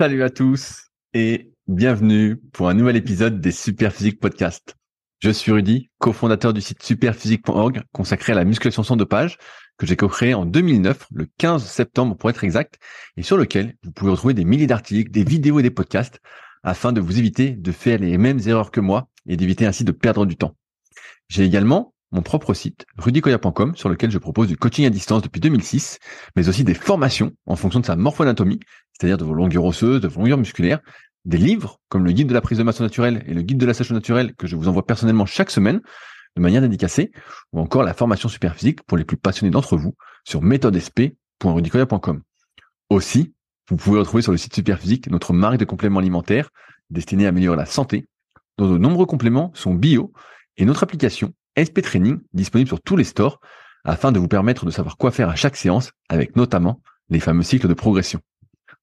Salut à tous et bienvenue pour un nouvel épisode des Superphysique Podcast. Je suis Rudy, cofondateur du site superphysique.org consacré à la musculation sans dopage que j'ai co-créé en 2009, le 15 septembre pour être exact, et sur lequel vous pouvez retrouver des milliers d'articles, des vidéos et des podcasts afin de vous éviter de faire les mêmes erreurs que moi et d'éviter ainsi de perdre du temps. J'ai également mon propre site, rudykoya.com, sur lequel je propose du coaching à distance depuis 2006, mais aussi des formations en fonction de sa morphoanatomie, c'est-à-dire de vos longueurs osseuses, de vos longueurs musculaires, des livres comme le guide de la prise de masse naturelle et le guide de la sèche naturelle que je vous envoie personnellement chaque semaine de manière dédicacée, ou encore la formation super physique pour les plus passionnés d'entre vous sur méthodesp.rudykoya.com. Aussi, vous pouvez retrouver sur le site Superphysique notre marque de compléments alimentaires destinée à améliorer la santé, dont de nombreux compléments sont bio, et notre application SP Training disponible sur tous les stores afin de vous permettre de savoir quoi faire à chaque séance avec notamment les fameux cycles de progression.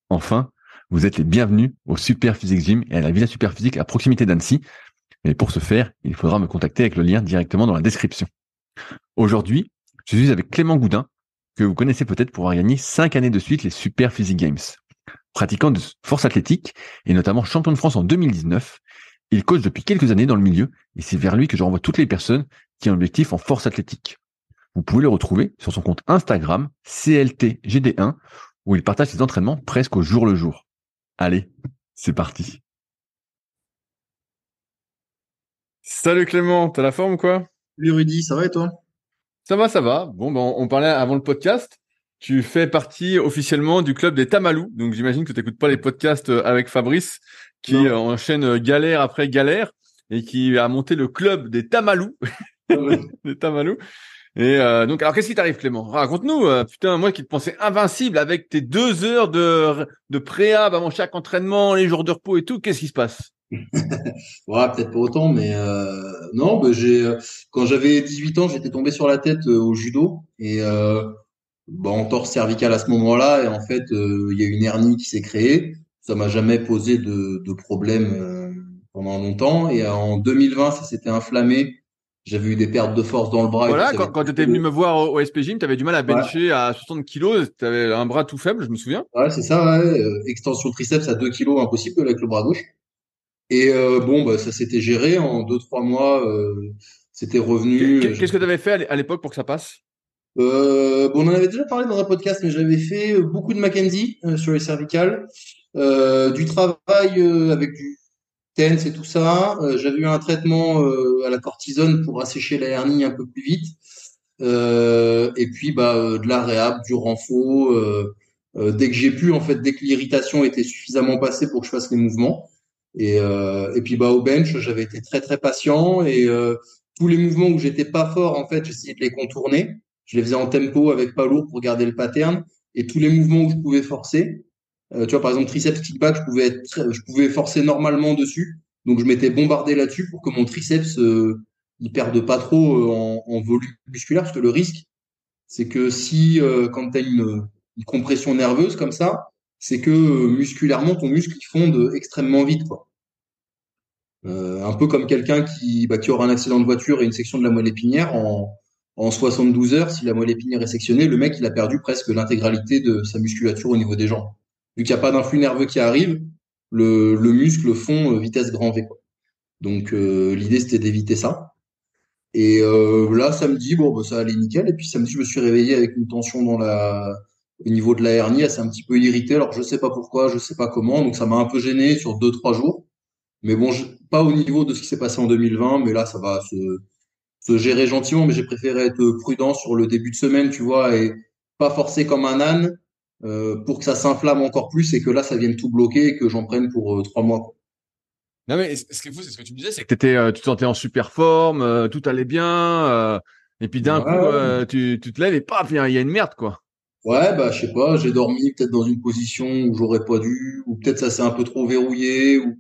Enfin, vous êtes les bienvenus au Super Physique Gym et à la Villa Super Physique à proximité d'Annecy. Mais pour ce faire, il faudra me contacter avec le lien directement dans la description. Aujourd'hui, je suis avec Clément Goudin, que vous connaissez peut-être pour avoir gagné 5 années de suite les Super Physique Games. Pratiquant de force athlétique et notamment champion de France en 2019, il coach depuis quelques années dans le milieu et c'est vers lui que je renvoie toutes les personnes qui ont un objectif en force athlétique. Vous pouvez le retrouver sur son compte Instagram CLTGD1 où il partage ses entraînements presque au jour le jour. Allez, c'est parti. Salut Clément, t'as la forme ou quoi? Salut Rudy, ça va et toi? Ça va, ça va. Bon, ben, on parlait avant le podcast. Tu fais partie officiellement du club des Tamalous. Donc j'imagine que tu n'écoutes pas les podcasts euh, avec Fabrice qui euh, enchaîne euh, galère après galère et qui a monté le club des Tamalous. Ah des Tamalous. Et donc, alors qu'est-ce qui t'arrive, Clément? Raconte-nous. putain, moi qui te pensais invincible avec tes deux heures de de préhab avant chaque entraînement, les jours de repos et tout, qu'est-ce qui se passe? Ouais, peut-être pas autant, mais euh, non, bah, j'ai quand j'avais 18 ans, j'étais tombé sur la tête au judo et euh, bah, en torse cervical à ce moment-là, et en fait, il y a une hernie qui s'est créée. Ça m'a jamais posé de, de problème pendant longtemps. Et en 2020, ça s'était inflammé j'avais eu des pertes de force dans le bras. Voilà, quand, quand tu étais venu me voir au, SP Gym, tu avais du mal à bencher à 60 kilos, tu avais un bras tout faible, je me souviens. Ouais, c'est ça, ouais. Euh, extension triceps à 2 kilos, impossible avec le bras gauche. Et euh, bon, bah, ça s'était géré en 2-3 mois, euh, c'était revenu. Qu'est-ce que tu avais fait à l'époque pour que ça passe? Euh, bon, on en avait déjà parlé dans un podcast, mais j'avais fait beaucoup de Mackenzie sur les cervicales, du travail avec du Et tout ça. Euh, j'avais eu un traitement euh, à la cortisone pour assécher la hernie un peu plus vite. Euh, et puis bah, de la réhab, du renfort. dès que j'ai pu, en fait, dès que l'irritation était suffisamment passée pour que je fasse les mouvements. Et puis bah, au bench, j'avais été très très patient. Et tous les mouvements où j'étais pas fort, en fait, j'essayais de les contourner. Je les faisais en tempo avec pas lourd pour garder le pattern. Et tous les mouvements où je pouvais forcer, euh, tu vois, par exemple, triceps kickback, je pouvais être, je pouvais forcer normalement dessus. Donc, je m'étais bombardé là-dessus pour que mon triceps, euh, il perde pas trop euh, en, en, volume musculaire. Parce que le risque, c'est que si, euh, quand tu as une, une, compression nerveuse comme ça, c'est que musculairement, ton muscle, il fonde extrêmement vite. Quoi. un peu comme quelqu'un qui, bah, qui aura un accident de voiture et une section de la moelle épinière en, en 72 heures, si la moelle épinière est sectionnée, le mec, il a perdu presque l'intégralité de sa musculature au niveau des jambes vu qu'il n'y a pas d'influx nerveux qui arrive, le, le muscle fond euh, vitesse grand V. Donc euh, l'idée c'était d'éviter ça. Et euh, là samedi, bon bah, ça allait nickel. Et puis samedi, je me suis réveillé avec une tension dans la au niveau de la hernie, elle s'est un petit peu irritée. Alors je sais pas pourquoi, je sais pas comment. Donc ça m'a un peu gêné sur deux trois jours. Mais bon, pas au niveau de ce qui s'est passé en 2020, mais là ça va se, se gérer gentiment. Mais j'ai préféré être prudent sur le début de semaine, tu vois, et pas forcer comme un âne euh, pour que ça s'inflamme encore plus et que là, ça vienne tout bloquer et que j'en prenne pour euh, trois mois. Non mais ce qui est fou, c'est ce que tu me disais, c'est que étais, euh, tu te sentais en super forme, tout allait bien, et puis d'un coup, tu, tu te lèves et paf, il y, a une merde quoi. Ouais, bah je sais pas, j'ai dormi peut-être dans une position où j'aurais pas dû, ou peut-être ça s'est un peu trop verrouillé, ou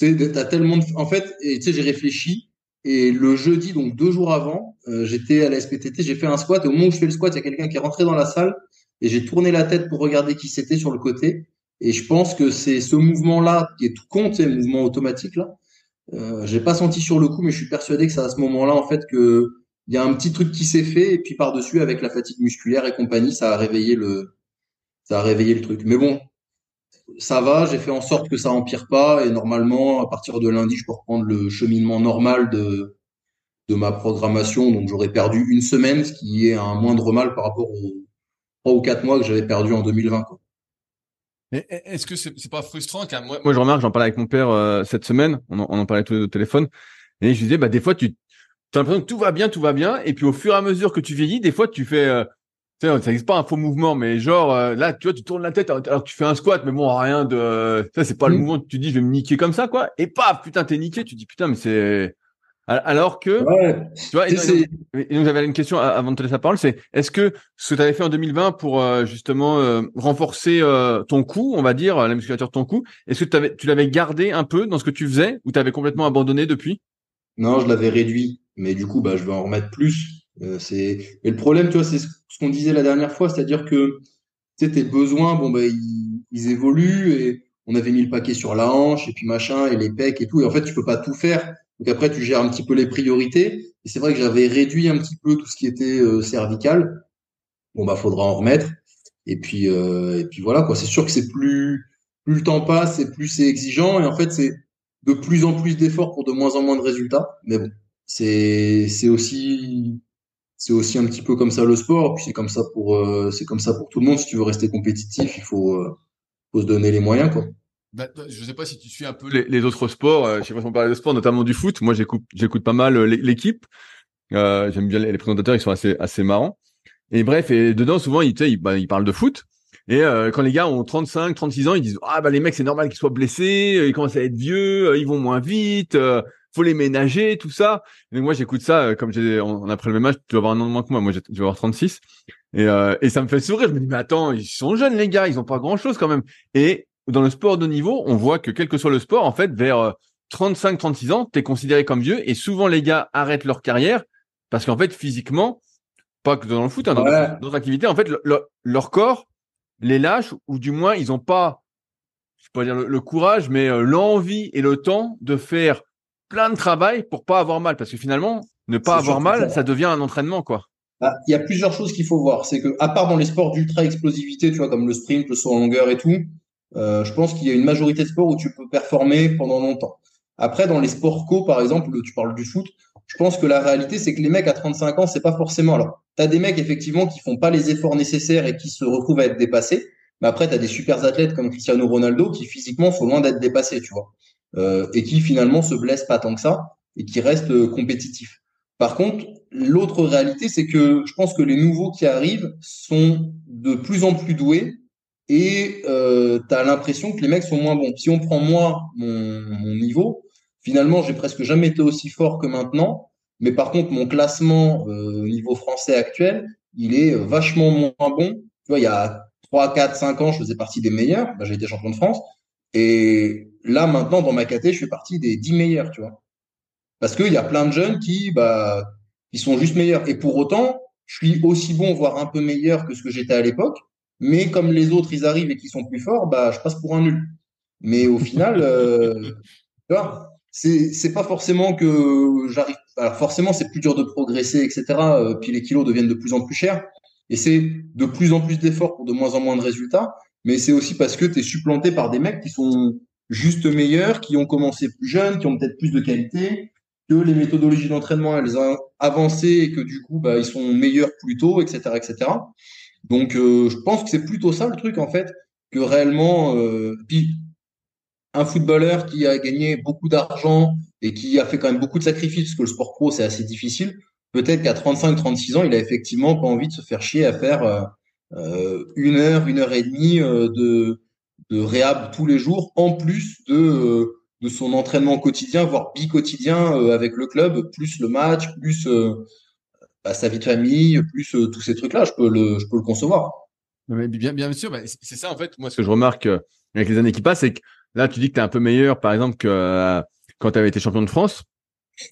tu sais, t'as tellement de... en fait, tu sais, j'ai réfléchi et le jeudi, donc deux jours avant, j'étais à la SPTT, j'ai fait un squat et au moment où je fais le squat, il y a quelqu'un qui est rentré dans la salle et j'ai tourné la tête pour regarder qui c'était sur le côté. Et je pense que c'est ce mouvement-là qui est tout compte, c'est le mouvement automatique là. Euh, j'ai pas senti sur le coup, mais je suis persuadé que c'est à ce moment-là en fait que il y a un petit truc qui s'est fait et puis par dessus avec la fatigue musculaire et compagnie, ça a réveillé le, ça a réveillé le truc. Mais bon, ça va. J'ai fait en sorte que ça empire pas et normalement, à partir de lundi, je peux reprendre le cheminement normal de de ma programmation. Donc j'aurais perdu une semaine, ce qui est un moindre mal par rapport aux trois ou quatre mois que j'avais perdu en 2020. Quoi. Est-ce que c'est pas frustrant moi, moi, je remarque, j'en parlais avec mon père euh, cette semaine, on en, on en parlait tous les deux au téléphone, et je disais, bah des fois tu as l'impression que tout va bien, tout va bien, et puis au fur et à mesure que tu vieillis, des fois tu fais, euh, tu sais, ça n'existe pas un faux mouvement, mais genre euh, là, tu vois, tu tournes la tête alors que tu fais un squat, mais bon, rien de, ça c'est pas le mmh. mouvement, tu dis, je vais me niquer comme ça, quoi, et paf, putain, t'es niqué, tu dis putain, mais c'est alors que, tu vois, et j'avais une question avant de te laisser la parole, c'est est-ce que ce que tu avais fait en 2020 pour euh, justement euh, renforcer euh, ton cou, on va dire, la musculature de ton cou, est-ce que tu l'avais gardé un peu dans ce que tu faisais ou tu avais complètement abandonné depuis? Non, je l'avais réduit, mais du coup, bah, je vais en remettre plus. c'est et le problème, tu vois, c'est ce qu'on disait la dernière fois, c'est-à-dire que tu sais, tes besoins, bon bah ils, ils évoluent et on avait mis le paquet sur la hanche et puis machin et les pecs et tout, et en fait tu peux pas tout faire donc après, tu gères un petit peu les priorités. Et c'est vrai que j'avais réduit un petit peu tout ce qui était euh, cervical. Bon bah faudra en remettre. Et puis euh, et puis voilà quoi. C'est sûr que c'est plus plus le temps passe et plus c'est exigeant. Et en fait c'est de plus en plus d'efforts pour de moins en moins de résultats. Mais bon, c'est c'est aussi c'est aussi un petit peu comme ça le sport. Puis c'est comme ça pour euh, c'est comme ça pour tout le monde. Si tu veux rester compétitif, il faut faut se donner les moyens quoi. Bah, je ne sais pas si tu suis un peu les, autres sports. Euh, je sais pas si on parle de sport, notamment du foot. Moi, j'écoute, pas mal euh, l'équipe. Euh, j'aime bien les, présentateurs, ils sont assez, assez marrants. Et bref, et dedans, souvent, ils, ils, bah, ils parlent de foot. Et euh, quand les gars ont 35, 36 ans, ils disent ah bah les mecs c'est normal qu'ils soient blessés, ils commencent à être vieux, ils vont moins vite, faut les ménager, tout ça. Et moi j'écoute ça comme j'ai on, a pris le même âge, tu dois avoir un an de moins que moi, moi je vais avoir 36. Et, et ça me fait sourire. Je me dis mais attends, ils sont jeunes les gars, ils ont pas grand chose quand même. Et dans le sport de niveau, on voit que quel que soit le sport, en fait, vers 35-36 euh, ans, tu es considéré comme vieux et souvent les gars arrêtent leur carrière parce qu'en fait, physiquement, pas que dans le foot, hein, dans d'autres activités, en fait, leur corps les lâche ou du moins ils n'ont pas, je peux pas dire le, courage, mais euh, l'envie et le temps de faire plein de travail pour pas avoir mal parce que finalement, ne pas avoir mal, ça. devient un entraînement, quoi. Bah, il y a plusieurs choses qu'il faut voir. C'est que, à part dans les sports d'ultra explosivité, tu vois, comme le sprint, le saut en longueur et tout, je pense qu'il y a une majorité de sports où tu peux performer pendant longtemps. Après, dans les sports co, par exemple, tu parles du foot, je pense que la réalité, c'est que les mecs à 35 ans, c'est pas forcément là. Tu as des mecs, effectivement, qui font pas les efforts nécessaires et qui se retrouvent à être dépassés. Mais après, tu as des super athlètes comme Cristiano Ronaldo qui, physiquement, sont loin d'être dépassés, tu vois. Euh, et qui, finalement, se blessent pas tant que ça et qui restent euh, compétitifs. Par contre, l'autre réalité, c'est que je pense que les nouveaux qui arrivent sont de plus en plus doués et euh, tu as l'impression que les mecs sont moins bons. Si on prend moi, mon, mon niveau, finalement, j'ai presque jamais été aussi fort que maintenant. Mais par contre, mon classement euh, au niveau français actuel, il est vachement moins bon. Tu vois, il y a 3, 4, 5 ans, je faisais partie des meilleurs. Bah, j'ai été champion de France. Et là, maintenant, dans ma caté, je fais partie des 10 meilleurs, tu vois. Parce qu'il y a plein de jeunes qui, bah, qui sont juste meilleurs. Et pour autant, je suis aussi bon, voire un peu meilleur que ce que j'étais à l'époque. Mais comme les autres, ils arrivent et qu'ils sont plus forts, bah, je passe pour un nul. Mais au final, euh, tu vois, c'est, pas forcément que j'arrive. Alors forcément, c'est plus dur de progresser, etc. Euh, puis les kilos deviennent de plus en plus chers. Et c'est de plus en plus d'efforts pour de moins en moins de résultats. Mais c'est aussi parce que tu es supplanté par des mecs qui sont juste meilleurs, qui ont commencé plus jeunes, qui ont peut-être plus de qualité, que les méthodologies d'entraînement elles ont avancé et que du coup bah, ils sont meilleurs plus tôt, etc., etc. Donc, euh, je pense que c'est plutôt ça le truc, en fait, que réellement. Euh, un footballeur qui a gagné beaucoup d'argent et qui a fait quand même beaucoup de sacrifices, parce que le sport pro, c'est assez difficile, peut-être qu'à 35-36 ans, il a effectivement pas envie de se faire chier à faire euh, une heure, une heure et demie de, de réhab tous les jours, en plus de, de son entraînement quotidien, voire bi-quotidien avec le club, plus le match, plus bah, sa vie de famille, plus euh, tous ces trucs-là, je peux le, je peux le concevoir. Mais bien, bien sûr, bah, c'est ça en fait. Moi, ce que je remarque euh, avec les années qui passent, c'est que là, tu dis que tu es un peu meilleur, par exemple, que euh, quand tu avais été champion de France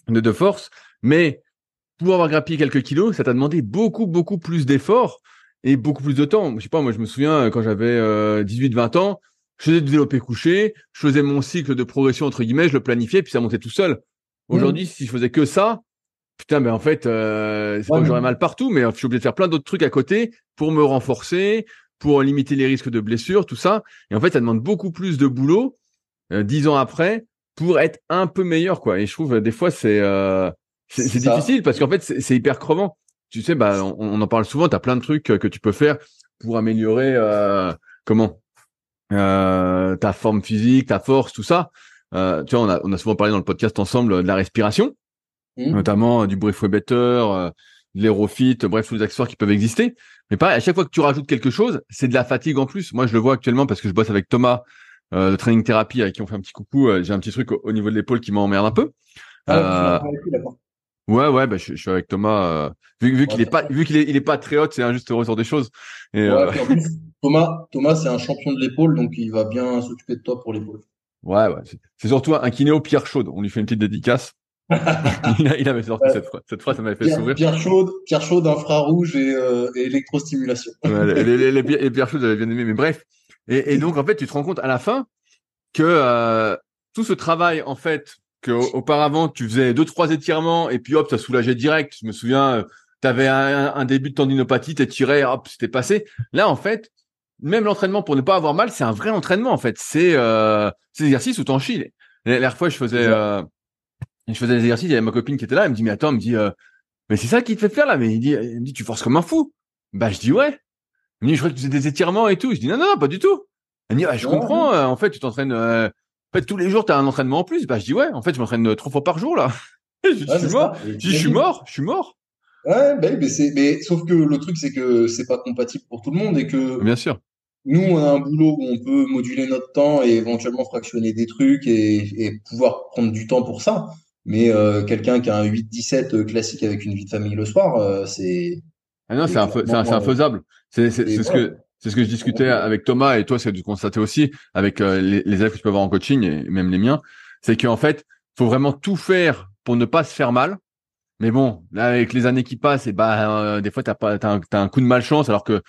de de force, mais pour avoir grappillé quelques kilos, ça t'a demandé beaucoup, beaucoup plus d'efforts et beaucoup plus de temps. Je sais pas, moi, je me souviens quand j'avais 18-20 ans, je faisais du développé couché, je faisais mon cycle de progression entre guillemets, je le planifiais, puis ça montait tout seul. Mmh. Aujourd'hui, si je faisais que ça, putain, mais en fait, euh, c'est pas que j'aurais mal partout, mais je suis obligé de faire plein d'autres trucs à côté pour me renforcer, pour limiter les risques de blessures, tout ça. Et en fait, ça demande beaucoup plus de boulot euh, dix ans après pour être un peu meilleur, quoi. Et je trouve des fois c'est euh, c'est difficile parce qu'en fait c'est hyper crevant. Tu sais, bah on, en parle souvent. Tu as plein de trucs que tu peux faire pour améliorer euh, comment euh, ta forme physique, ta force, tout ça. Euh, tu vois, on a, on a souvent parlé dans le podcast ensemble de la respiration, mmh. notamment du breath better, de l'aérofit, bref, tous les accessoires qui peuvent exister. Mais pareil, à chaque fois que tu rajoutes quelque chose, c'est de la fatigue en plus. Moi, je le vois actuellement parce que je bosse avec Thomas euh, de training thérapie avec qui on fait un petit coucou. Euh, j'ai un petit truc au, niveau de l'épaule qui m'emmerde un peu. Ah, euh, ouais, ouais, bah, je, suis avec Thomas. vu, vu qu'il est pas, vu qu'il est, il est pas très haut, c'est un juste ressort des choses. Et, Thomas, Thomas, c'est un champion de l'épaule, donc il va bien s'occuper de toi pour l'épaule. Ouais, ouais. C'est surtout un kinéo Pierre Chaude. On lui fait une petite dédicace. il, avait sorti cette fois. Cette fois, ça m'avait fait sourire. Pierre chaude, Pierre chaude, infrarouge et, et électrostimulation. ouais, les, les, les, Pierre chaude, j'avais bien aimé. Mais bref, et, et, donc, en fait, tu te rends compte à la fin que euh, tout ce travail, en fait, que auparavant tu faisais deux trois étirements et puis hop, ça soulageait direct. Je me souviens, euh, tu avais un, un, début de tendinopathie, tiré, hop, c'était passé. Là, en fait, même l'entraînement pour ne pas avoir mal, c'est un vrai entraînement en fait. C'est euh, c'est exercices où t'en chies. La dernière fois, je faisais euh, je faisais des exercices, il y avait ma copine qui était là, elle me dit mais attends, elle me dit euh, mais c'est ça qui te fait faire là, mais il dit, il me dit tu forces comme un fou. Bah je dis ouais. Il me dit, je crois que tu faisais des étirements et tout. Je dis, non, non, pas du tout. Elle me dit, ah, je comprends. Euh, en fait, tu t'entraînes, euh, en fait, tous les jours, tu as un entraînement en plus. Bah, je dis, ouais, en fait, je m'entraîne euh, trois fois par jour, là. je, suis mort. Je, dis, je suis mort. Je suis mort. Ouais, bah, mais c'est, mais sauf que le truc, c'est que c'est pas compatible pour tout le monde et que. Bien sûr. Nous, on a un boulot où on peut moduler notre temps et éventuellement fractionner des trucs et, et pouvoir prendre du temps pour ça. Mais euh, quelqu'un qui a un 8-17 classique avec une vie de famille le soir, c'est. Ah non, c'est infaisable. C'est ce que c'est ce que je discutais avec Thomas et toi, c'est dû constater aussi avec euh, les, les, élèves que tu peux avoir en coaching et même les miens, c'est qu'en fait, faut vraiment tout faire pour ne pas se faire mal. Mais bon, là, avec les années qui passent, et bah, euh, des fois, t'as pas, t'as un, as un coup de malchance, alors que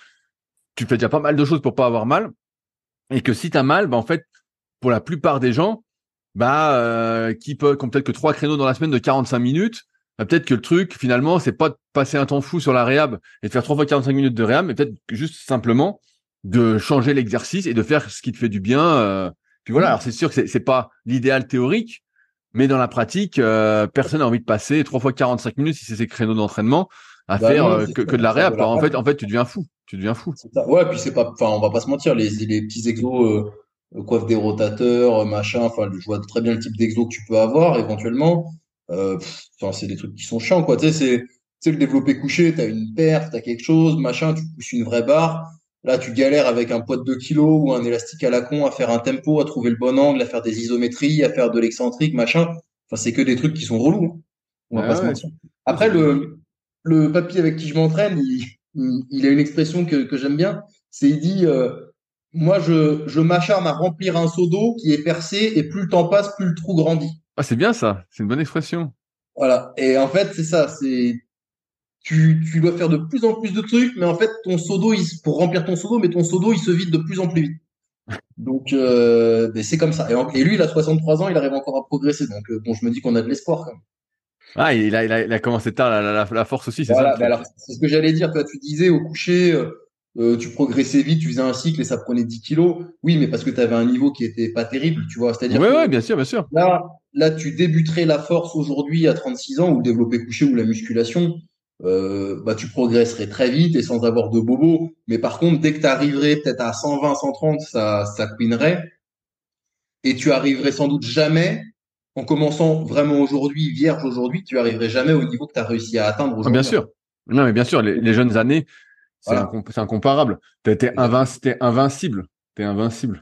tu fais déjà pas mal de choses pour pas avoir mal. Et que si t'as mal, bah, en fait, pour la plupart des gens, bah, euh, qui peut, qui peut-être que trois créneaux dans la semaine de 45 minutes, bah, peut-être que le truc, finalement, c'est pas de passer un temps fou sur la réhab et de faire trois fois 45 minutes de réhab, mais peut-être juste simplement de changer l'exercice et de faire ce qui te fait du bien. Euh. Puis voilà, mmh. alors c'est sûr que c'est pas l'idéal théorique, mais dans la pratique, euh, personne n'a envie de passer trois fois 45 minutes si c'est ces créneaux d'entraînement à bah faire euh, que, que, de la réhab. en fait, en fait, tu deviens fou. Tu deviens fou. Ouais, puis c'est pas, enfin, on va pas se mentir, les, les petits exos, euh, coiffe des rotateurs, machin. Enfin, je vois très bien le type d'exo que tu peux avoir éventuellement. Euh, enfin, c'est des trucs qui sont chiants, quoi. Tu sais, c'est le développé couché, t'as une perte, t'as quelque chose, machin, tu pousses une vraie barre. Là, tu galères avec un poids de 2 kilos ou un élastique à la con à faire un tempo, à trouver le bon angle, à faire des isométries, à faire de l'excentrique, machin. Enfin, c'est que des trucs qui sont relous. Hein. On va pas se mentir. Après, le, le papy avec qui je m'entraîne, il, il, a une expression que, que j'aime bien. C'est, il dit, euh, moi, je, je m'acharne à remplir un seau d'eau qui est percé et plus le temps passe, plus le trou grandit. Ah, c'est bien ça. C'est une bonne expression. Voilà. Et en fait, c'est ça. C'est tu, tu dois faire de plus en plus de trucs, mais en fait, ton seau d'eau, pour remplir ton seau d'eau, mais ton seau d'eau, il se vide de plus en plus vite. Donc, euh, c'est comme ça. Et, lui, il a 63 ans, il arrive encore à progresser. Donc, euh, bon, je me dis qu'on a de l'espoir quand même. Ah, il a, il a, il a commencé tard, la, la, la force aussi, c'est ça. alors, c'est ce que j'allais dire. Toi, tu disais au coucher, euh, euh, tu progressais vite, tu faisais un cycle et ça prenait 10 kilos. Oui, mais parce que tu avais un niveau qui était pas terrible, tu vois. C'est-à-dire. Oui, ouais, bien sûr, bien sûr. Là, là, tu débuterais la force aujourd'hui à 36 ans ou le développé couché ou la musculation. Euh, bah, tu progresserais très vite et sans avoir de bobos. Mais par contre, dès que tu arriverais peut-être à 120, 130, ça, ça queenerait. Et tu arriverais sans doute jamais, en commençant vraiment aujourd'hui, vierge aujourd'hui, tu arriverais jamais au niveau que tu as réussi à atteindre aujourd'hui. Bien sûr. Non, mais bien sûr, les, jeunes années, c'est incomparable. T'es invincible. invincible. T'es invincible.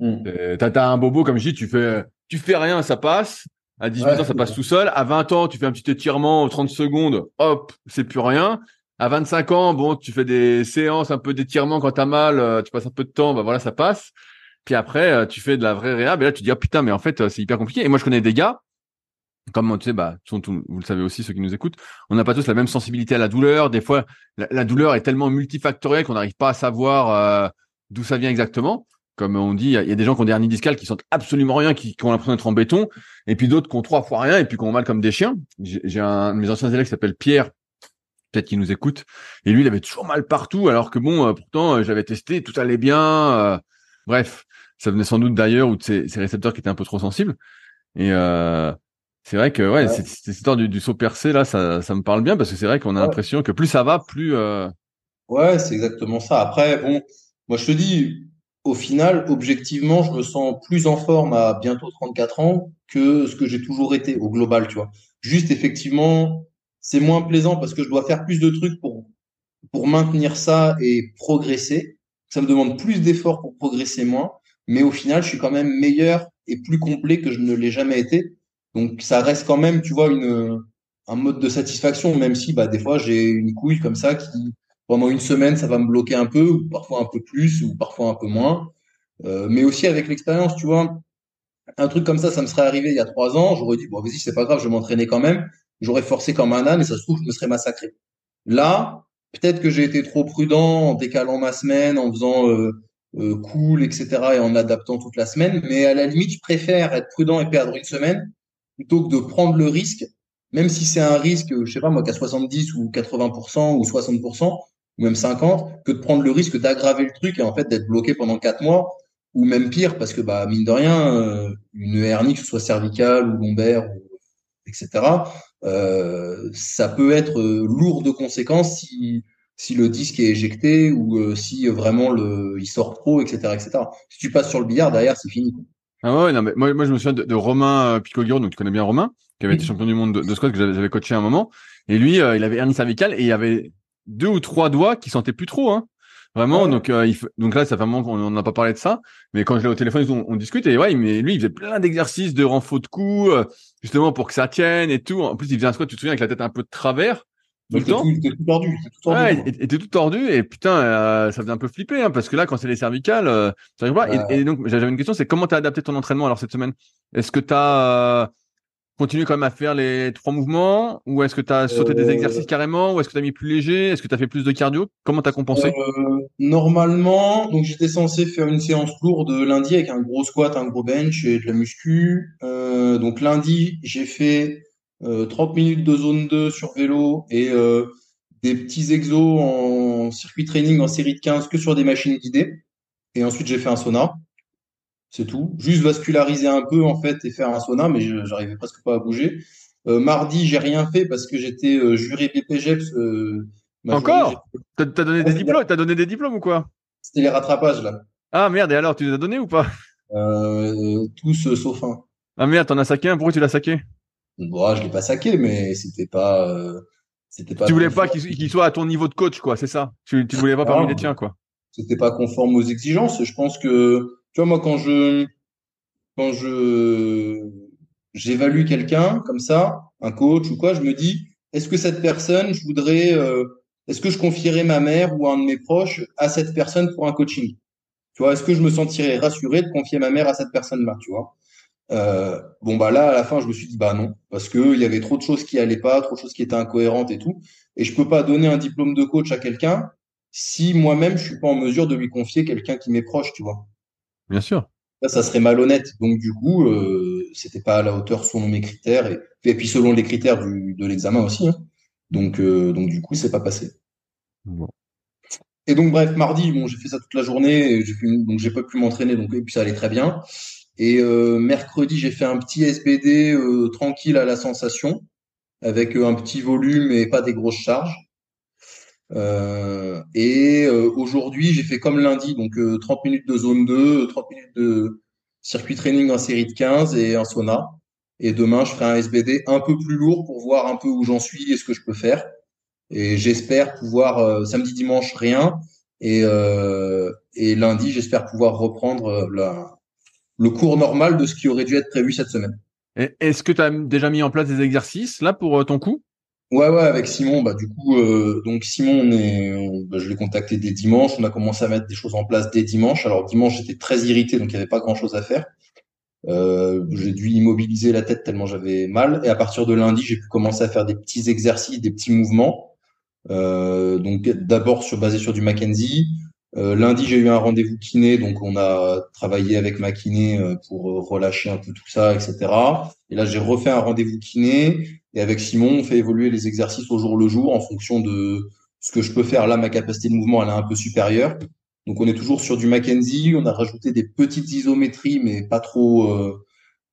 Hmm. T'as un bobo, comme je dis, tu fais, tu fais rien, ça passe. À 18 ans, ça passe tout seul. À 20 ans, tu fais un petit étirement, 30 secondes, hop, c'est plus rien. À 25 ans, bon, tu fais des séances un peu d'étirement quand t'as mal, euh, tu passes un peu de temps, bah voilà, ça passe. Puis après, euh, tu fais de la vraie réhab et là, tu dis, ah putain, mais en fait, euh, c'est hyper compliqué. Et moi, je connais des gars, comme tu sais, bah, vous le savez aussi, ceux qui nous écoutent, on n'a pas tous la même sensibilité à la douleur. Des fois, la, douleur est tellement multifactorielle qu'on n'arrive pas à savoir d'où ça vient exactement comme on dit, il y, a des gens qui ont des hernies discales qui sentent absolument rien, qui, ont l'impression d'être en béton, et puis d'autres qui ont trois fois rien et puis qui ont mal comme des chiens. J'ai un de mes anciens élèves qui s'appelle Pierre, peut-être qu'il nous écoute. Et lui, il avait toujours mal partout, alors que bon, pourtant, j'avais testé, tout allait bien. bref, ça venait sans doute d'ailleurs ou de ces, récepteurs qui étaient un peu trop sensibles. Et c'est vrai que ouais, cette, histoire du, saut percé là, ça, ça me parle bien parce que c'est vrai qu'on a l'impression que plus ça va, plus. Euh... Ouais, c'est exactement ça. Après, bon, moi je te dis, au final, objectivement, je me sens plus en forme à bientôt 34 ans que ce que j'ai toujours été au global, tu vois. Juste effectivement, c'est moins plaisant parce que je dois faire plus de trucs pour pour maintenir ça et progresser. Ça me demande plus d'efforts pour progresser moins, mais au final, je suis quand même meilleur et plus complet que je ne l'ai jamais été donc ça reste quand même, tu vois, une, un mode de satisfaction, même si bah, des fois j'ai une couille comme ça qui, pendant une semaine, ça va me bloquer un peu, ou parfois un peu plus, ou parfois un peu moins. Euh, mais aussi avec l'expérience, tu vois, un truc comme ça, ça me serait arrivé il y a trois ans, j'aurais dit, bon, vas-y, c'est pas grave, je vais m'entraîner quand même. J'aurais forcé comme un âne et ça se trouve, je me serais massacré. Là, peut-être que j'ai été trop prudent en décalant ma semaine, en faisant euh, euh, cool, etc., et en adaptant toute la semaine. Mais à la limite, je préfère être prudent et perdre une semaine plutôt que de prendre le risque, même si c'est un risque, je sais pas moi, qu'à 70 ou 80% ou 60% ou même 50, que de prendre le risque d'aggraver le truc et en fait d'être bloqué pendant quatre mois ou même pire parce que bah mine de rien, euh, une hernie que ce soit cervicale ou lombaire, etc. Euh, ça peut être euh, lourd de conséquences si si le disque est éjecté ou si vraiment le il sort trop, etc., etc. Si tu passes sur le billard derrière, c'est fini. Ah ouais, non, mais moi, moi je me souviens de, Romain euh, Picogiro, donc tu connais bien Romain, qui avait été champion du monde de, de squat que j'avais coaché à un moment. Et lui, euh, il avait hernie cervicale et il y avait deux ou trois doigts qui sentaient plus trop, hein. Vraiment, donc euh, il donc là, ça fait un moment qu'on n'a pas parlé de ça, mais quand je l'ai au téléphone, on, on, discute et ouais, mais lui, il faisait plein d'exercices de renfort de cou, justement pour que ça tienne et tout. En plus, il faisait un squat, tu te souviens, avec la tête un peu de travers. Tout temps. Tout, tout tordu. Tout tordu ouais, était tout tordu et putain, euh, ça faisait un peu flipper hein, parce que là, quand c'est les cervicales, euh, ça arrive pas. Et, donc, j'avais une question, c'est comment t'as adapté ton entraînement alors cette semaine? Est-ce que t'as euh, continué quand même à faire les trois mouvements ou est-ce que t'as sauté des exercices carrément ou est-ce que t'as mis plus léger Est-ce que t'as fait plus de cardio? Comment t'as compensé? Normalement, donc j'étais censé faire une séance lourde lundi avec un gros squat, un gros bench et de la muscu. donc lundi, j'ai fait 30 euh, minutes de zone 2 sur vélo et euh, des petits exos en circuit training en série de 15 que sur des machines guidées. Et ensuite, j'ai fait un sauna. C'est tout. Juste vasculariser un peu, en fait, et faire un sauna, mais j'arrivais presque pas à bouger. Euh, mardi, j'ai rien fait parce que j'étais euh, juré BPGEPS. Euh, Encore T'as donné des diplômes T'as donné des diplômes ou quoi C'était les rattrapages, là. Ah merde, et alors, tu les as donnés ou pas Tous sauf un. Ah merde, t'en as saqué un Pourquoi tu l'as saqué? Bon, je l'ai pas saqué, mais c'était pas. Euh, c'était pas. Tu voulais pas qu'il soit à ton niveau de coach, quoi, c'est ça? Tu, tu voulais pas parmi les tiens, quoi. C'était pas conforme aux exigences. Je pense que, tu vois, moi, quand je, quand je, j'évalue quelqu'un comme ça, un coach ou quoi, je me dis, est-ce que cette personne, je voudrais, euh, est-ce que je confierais ma mère ou un de mes proches à cette personne pour un coaching? Tu vois, est-ce que je me sentirais rassuré de confier ma mère à cette personne-là, tu vois? Euh, bon bah là à la fin je me suis dit bah non parce que il y avait trop de choses qui allaient pas, trop de choses qui étaient incohérentes et tout, et je peux pas donner un diplôme de coach à quelqu'un si moi-même je suis pas en mesure de lui confier quelqu'un qui m'est proche, tu vois. Bien sûr. Ça, ça serait malhonnête. Donc du coup, euh, c'était pas à la hauteur selon mes critères et, et puis selon les critères du, de l'examen aussi. Hein. Donc euh, donc du coup, c'est pas passé. Bon. Et donc bref, mardi, bon, j'ai fait ça toute la journée, j'ai donc j'ai pas pu m'entraîner, donc et puis ça allait très bien. Et euh, mercredi, j'ai fait un petit SBD euh, tranquille à la sensation, avec euh, un petit volume et pas des grosses charges. et aujourd'hui, j'ai fait comme lundi, donc 30 minutes de zone 2, 30 minutes de circuit training en série de 15 et un sauna. Et demain, je ferai un SBD un peu plus lourd pour voir un peu où j'en suis et ce que je peux faire. Et j'espère pouvoir, samedi, dimanche, rien. Et, et lundi, j'espère pouvoir reprendre la, le cours normal de ce qui aurait dû être prévu cette semaine. Est-ce que tu as déjà mis en place des exercices là pour euh, ton coup? Ouais, ouais, avec Simon, bah du coup, euh, donc Simon, on est, bah, je l'ai contacté dès dimanche. On a commencé à mettre des choses en place dès dimanche. Alors dimanche, j'étais très irrité, donc il n'y avait pas grand-chose à faire. Euh, j'ai dû immobiliser la tête tellement j'avais mal. Et à partir de lundi, j'ai pu commencer à faire des petits exercices, des petits mouvements. donc d'abord sur basé sur du Mackenzie, Euh, lundi, j'ai eu un rendez-vous kiné, donc on a travaillé avec ma kiné euh, pour euh, relâcher un peu tout ça, etc. Et là, j'ai refait un rendez-vous kiné et avec Simon, on fait évoluer les exercices au jour le jour en fonction de ce que je peux faire. Là, ma capacité de mouvement, elle est un peu supérieure. Donc, on est toujours sur du Mackenzie. On a rajouté des petites isométries, mais pas trop,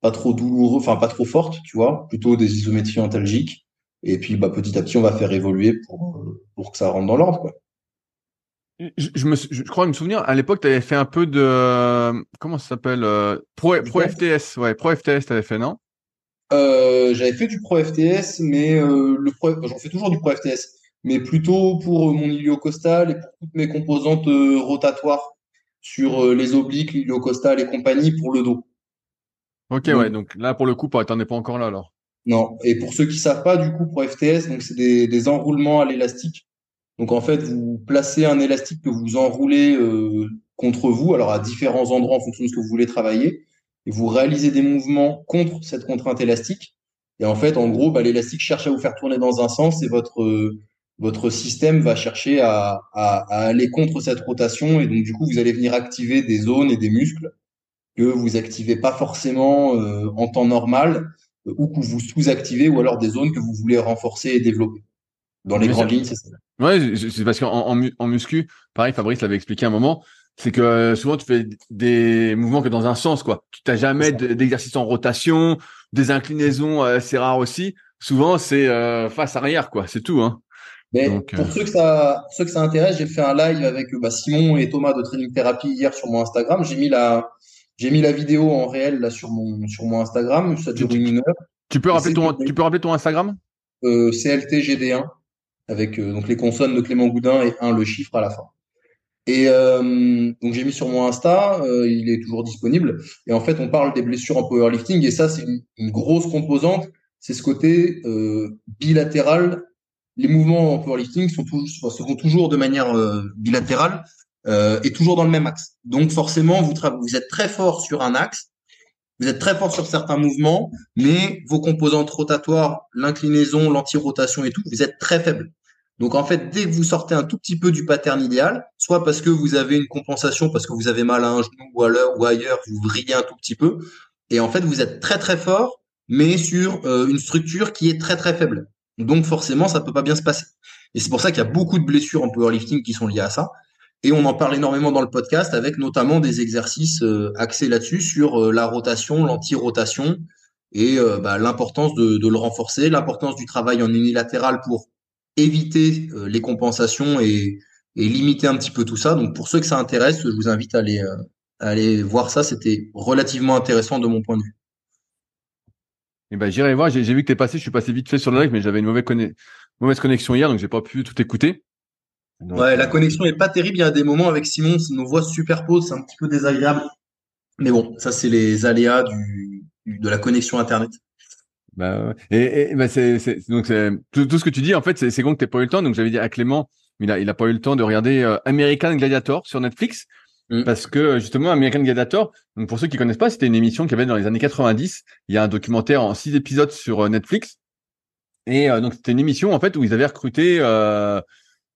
pas trop douloureux, enfin pas trop fortes, tu vois, plutôt des isométries antalgiques. Et puis, bah, petit à petit, on va faire évoluer pour, pour que ça rentre dans l'ordre, Je, me, je crois me souvenir, à l'époque, tu avais fait un peu de. Comment ça s'appelle euh, Pro, Pro FTS. Ouais, Pro FTS, tu avais fait, non? Euh, J'avais fait du Pro FTS, mais euh, le pro, j'en fais toujours du Pro FTS, mais plutôt pour mon iliocostal et pour toutes mes composantes rotatoires sur les obliques, l'iliocostal et compagnie pour le dos. Ok, ouais, donc là, pour le coup, t'en es pas encore là alors? Non, et pour ceux qui savent pas, du coup, Pro FTS, donc c'est des, des enroulements à l'élastique donc en fait, vous placez un élastique que vous enroulez euh, contre vous, alors à différents endroits en fonction de ce que vous voulez travailler, et vous réalisez des mouvements contre cette contrainte élastique. Et en fait, en gros, bah, l'élastique cherche à vous faire tourner dans un sens et votre euh, votre système va chercher à, aller contre cette rotation. Et donc du coup, vous allez venir activer des zones et des muscles que vous activez pas forcément euh, en temps normal ou que vous sous-activez, ou alors des zones que vous voulez renforcer et développer. Dans les grandes lignes, c'est ça. Ouais, c'est parce qu'en en, muscu, pareil, Fabrice l'avait expliqué un moment, c'est que euh, souvent tu fais des mouvements que dans un sens, quoi. Tu n'as jamais d'exercice en rotation, des inclinaisons, euh, c'est rare aussi. Souvent, c'est euh, face arrière, quoi. C'est tout, hein. Mais pour ceux que ça, ceux que ça intéresse, j'ai fait un live avec bah, Simon et Thomas de Training Therapy hier sur mon Instagram. J'ai mis la, j'ai mis la vidéo en réel là sur mon sur mon Instagram. Ça dure une heure. Tu peux rappeler ton, tu peux rappeler ton Instagram? Euh, CLTGD1 avec euh, donc les consonnes de Clément Goudin et un le chiffre à la fin. Et euh, donc j'ai mis sur mon Insta, euh, il est toujours disponible. Et en fait, on parle des blessures en powerlifting et ça c'est une, grosse composante, c'est ce côté bilatéral. Les mouvements en powerlifting sont toujours, se font toujours de manière bilatérale et toujours dans le même axe. Donc forcément, vous, vous êtes très fort sur un axe, vous êtes très fort sur certains mouvements, mais vos composantes rotatoires, l'inclinaison, l'anti-rotation et tout, vous êtes très faible. Donc en fait, dès que vous sortez un tout petit peu du pattern idéal, soit parce que vous avez une compensation, parce que vous avez mal à un genou ou, à l'heure, ou ailleurs, vous vrillez un tout petit peu, et en fait vous êtes très très fort, mais sur euh, une structure qui est très très faible. Donc forcément, ça peut pas bien se passer. Et c'est pour ça qu'il y a beaucoup de blessures en powerlifting qui sont liées à ça. Et on en parle énormément dans le podcast avec notamment des exercices euh, axés là-dessus sur euh, la rotation, l'anti-rotation et bah, l'importance de, de, le renforcer, l'importance du travail en unilatéral pour éviter euh, les compensations et, limiter un petit peu tout ça. Donc pour ceux que ça intéresse, je vous invite à aller, euh, aller voir ça. C'était relativement intéressant de mon point de vue. Eh ben, j'irai voir. J'ai vu que tu es passé. Je suis passé vite fait sur le live, mais j'avais une mauvaise, mauvaise connexion hier, donc j'ai pas pu tout écouter. ouais, la euh, connexion est pas terrible. Il y a des moments avec Simon, nos voix se superposent, c'est un petit peu désagréable. Mais bon, ça c'est les aléas du, de la connexion internet. Bah, et, et bah c'est, donc c'est, tout, ce que tu dis en fait c'est, c'est con que t'aies pas eu le temps. Donc j'avais dit à Clément il a il a pas eu le temps de regarder euh, American Gladiator sur Netflix mm. parce que justement American Gladiator donc pour ceux qui connaissent pas c'était une émission qui avait dans les années 90 il y a un documentaire en six épisodes sur euh, Netflix. Et euh, donc c'était une émission en fait où ils avaient recruté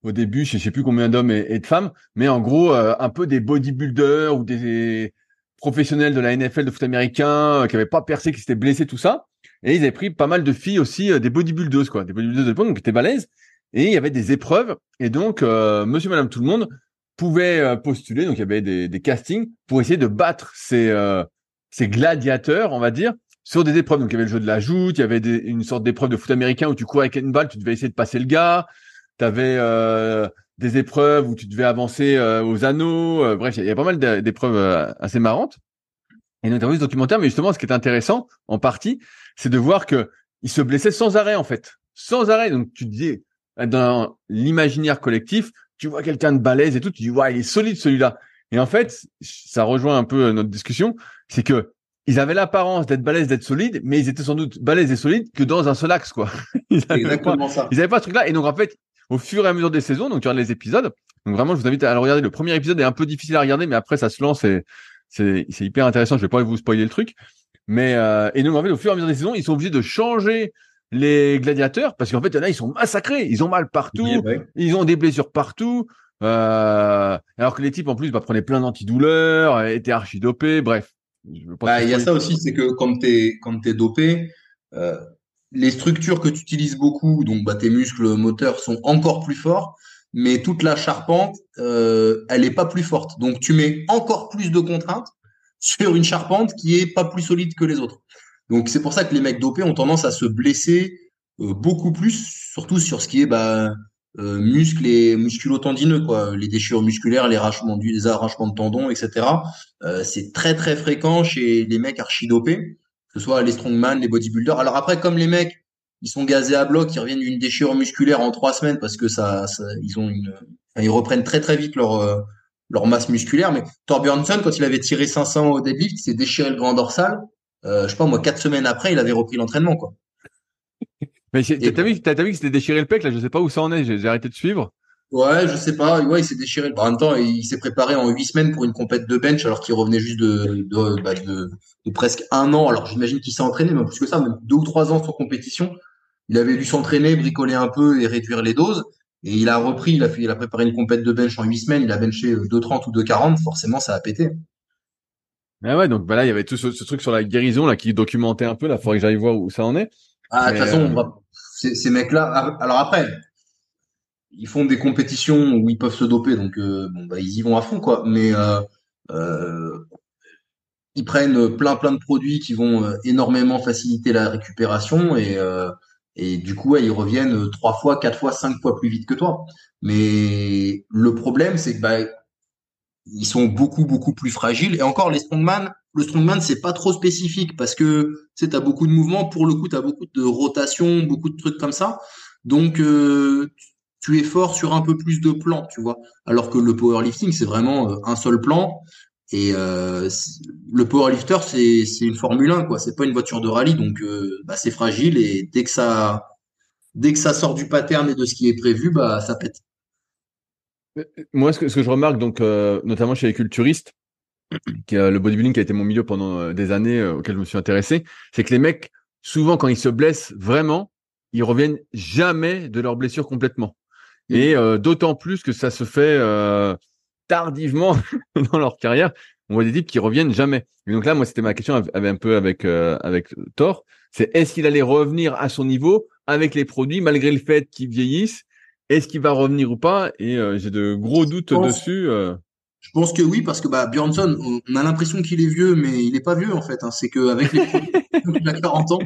au début je sais plus combien d'hommes et, et, de femmes mais en gros un peu des bodybuilders ou des professionnels de la NFL de foot américain qui avaient pas percé qui s'étaient blessés tout ça et ils avaient pris pas mal de filles aussi, euh, des bodybuildeuses, quoi, des bodybuildeuses de l'époque, donc étaient balèzes. Et il y avait des épreuves. Et donc, euh, monsieur, madame, tout le monde pouvait euh, postuler. Donc, il y avait des, castings pour essayer de battre ces, ces gladiateurs, on va dire, sur des épreuves. Donc, il y avait le jeu de la joute, il y avait une sorte d'épreuve de foot américain où tu courais avec une balle, tu devais essayer de passer le gars. Tu avais des épreuves où tu devais avancer aux anneaux. bref, il y a pas mal d'épreuves assez marrantes. Et notamment ce documentaire, mais justement, ce qui est intéressant, en partie, c'est de voir que il se blessait sans arrêt en fait, sans arrêt. Donc tu te dis dans l'imaginaire collectif, tu vois quelqu'un de balèze et tout, tu dis ouais il est solide celui-là. Et en fait, ça rejoint un peu notre discussion, c'est que ils avaient l'apparence d'être balèzes, d'être solides, mais ils étaient sans doute balèzes et solides que dans un seul axe quoi. Ils avaient pas, ça. Ils avaient pas ce truc-là. Et donc en fait, au fur et à mesure des saisons, donc tu regardes les épisodes. Donc vraiment, je vous invite à le regarder. Le premier épisode est un peu difficile à regarder, mais après ça se lance et c'est hyper intéressant. Je vais pas vous spoiler le truc, mais euh, et donc en fait, au fur et à mesure des saisons, ils sont obligés de changer les gladiateurs parce qu'en fait, il y en a, ils sont massacrés, ils ont mal partout, ils ont des blessures partout. Euh, alors que les types en plus bah, prenaient plein d'antidouleurs, étaient archi dopés, bref. Bah, il y a ça aussi, c'est que quand t'es quand t'es dopé, euh, les structures que tu utilises beaucoup, donc bah, tes muscles moteurs sont encore plus forts, mais toute la charpente, euh, elle est pas plus forte. Donc tu mets encore plus de contraintes sur une charpente qui est pas plus solide que les autres. Donc c'est pour ça que les mecs dopés ont tendance à se blesser euh, beaucoup plus, surtout sur ce qui est bah, euh, muscles et musculotendineux, quoi, les déchirures musculaires, les arrachements, les arrachements de tendons, etc. Euh, c'est très très fréquent chez les mecs archi-dopés, que ce soit les strongman, les bodybuilders. Alors après, comme les mecs, ils sont gazés à bloc, ils reviennent d'une déchirure musculaire en trois semaines parce que ça, ça ils ont une, ils reprennent très très vite leur euh, leur masse musculaire. Mais Torbjörnsson, quand il avait tiré 500 au deadlift, il s'est déchiré le grand dorsal. Euh, je sais pas moi, quatre semaines après, il avait repris l'entraînement, quoi. Mais t'as vu, t'as vu qu'il s'était déchiré le pec là? Je sais pas où ça en est. J'ai arrêté de suivre. Ouais, je sais pas. Ouais, il s'est déchiré. en même temps, il s'est préparé en huit semaines pour une compète de bench alors qu'il revenait juste de de, bah, de, de, presque un an. Alors j'imagine qu'il s'est entraîné, mais plus que ça, même deux ou trois ans sur compétition. Il avait dû s'entraîner, bricoler un peu et réduire les doses. Et il a repris, il a fait, il a préparé une compète de bench en huit semaines. Il a benché 2,30 ou 2,40. Forcément, ça a pété. Ah ouais, donc voilà, il y avait tout ce, ce, truc sur la guérison là qui documentait un peu. Là, faudrait que j'aille voir où ça en est. Ah, de toute façon, on va ces, mecs-là. Alors après, ils font des compétitions où ils peuvent se doper, donc euh, bon, bah, ils y vont à fond, quoi. Mais euh, euh, ils prennent plein plein de produits qui vont énormément faciliter la récupération et et du coup ils reviennent trois fois, quatre fois, cinq fois plus vite que toi. Mais le problème c'est que bah, ils sont beaucoup beaucoup plus fragiles. Et encore les strongman le strongman c'est pas trop spécifique parce que tu sais as beaucoup de mouvements. Pour le coup tu as beaucoup de rotation beaucoup de trucs comme ça. Donc euh, tu es fort sur un peu plus de plans tu vois. Alors que le powerlifting c'est vraiment euh, un seul plan et euh, le powerlifter c'est c'est une Formule 1 quoi c'est pas une voiture de rallye donc bah, c'est fragile et dès que ça dès que ça sort du pattern et de ce qui est prévu bah ça pète moi, ce que, ce que je remarque, donc, euh, notamment chez les culturistes, qui, le bodybuilding qui a été mon milieu pendant euh, des années euh, auquel je me suis intéressé, c'est que les mecs, souvent, quand ils se blessent vraiment, ils reviennent jamais de leur blessure complètement. Mmh. Et d'autant plus que ça se fait tardivement dans leur carrière. On voit des types qui reviennent jamais. Et donc là, moi, c'était ma question avec, un peu avec avec Thor. C'est est-ce qu'il allait revenir à son niveau avec les produits malgré le fait qu'ils vieillissent est-ce qu'il va revenir ou pas? Et euh, j'ai de gros doutes dessus. Euh. Je pense que oui, parce que bah, Björnsson, on a l'impression qu'il est vieux, mais il n'est pas vieux en fait. Hein. C'est qu'avec les il a 40 ans.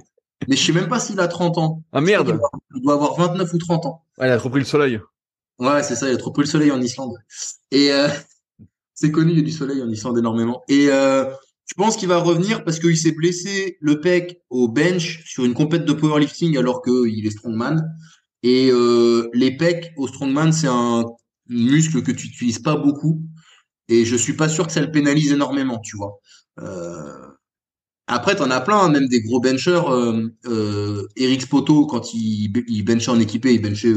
Mais je sais même pas s'il a 30 ans. Ah merde Il doit avoir 29 ou 30 ans. il a trop pris le soleil. Ouais, c'est ça, il a trop pris le soleil en Islande. Et euh, c'est connu, il y a du soleil en Islande énormément. Et euh, je pense qu'il va revenir parce qu'il s'est blessé le pec au bench sur une compète de powerlifting alors qu'il est strongman. Et euh, les pecs au strongman, c'est un muscle que tu n'utilises pas beaucoup. Et je suis pas sûr que ça le pénalise énormément, tu vois. Euh, après, tu en as plein, hein, même des gros benchers. Euh, euh, Eric Spoto, quand il, il benchait en équipé, il benchait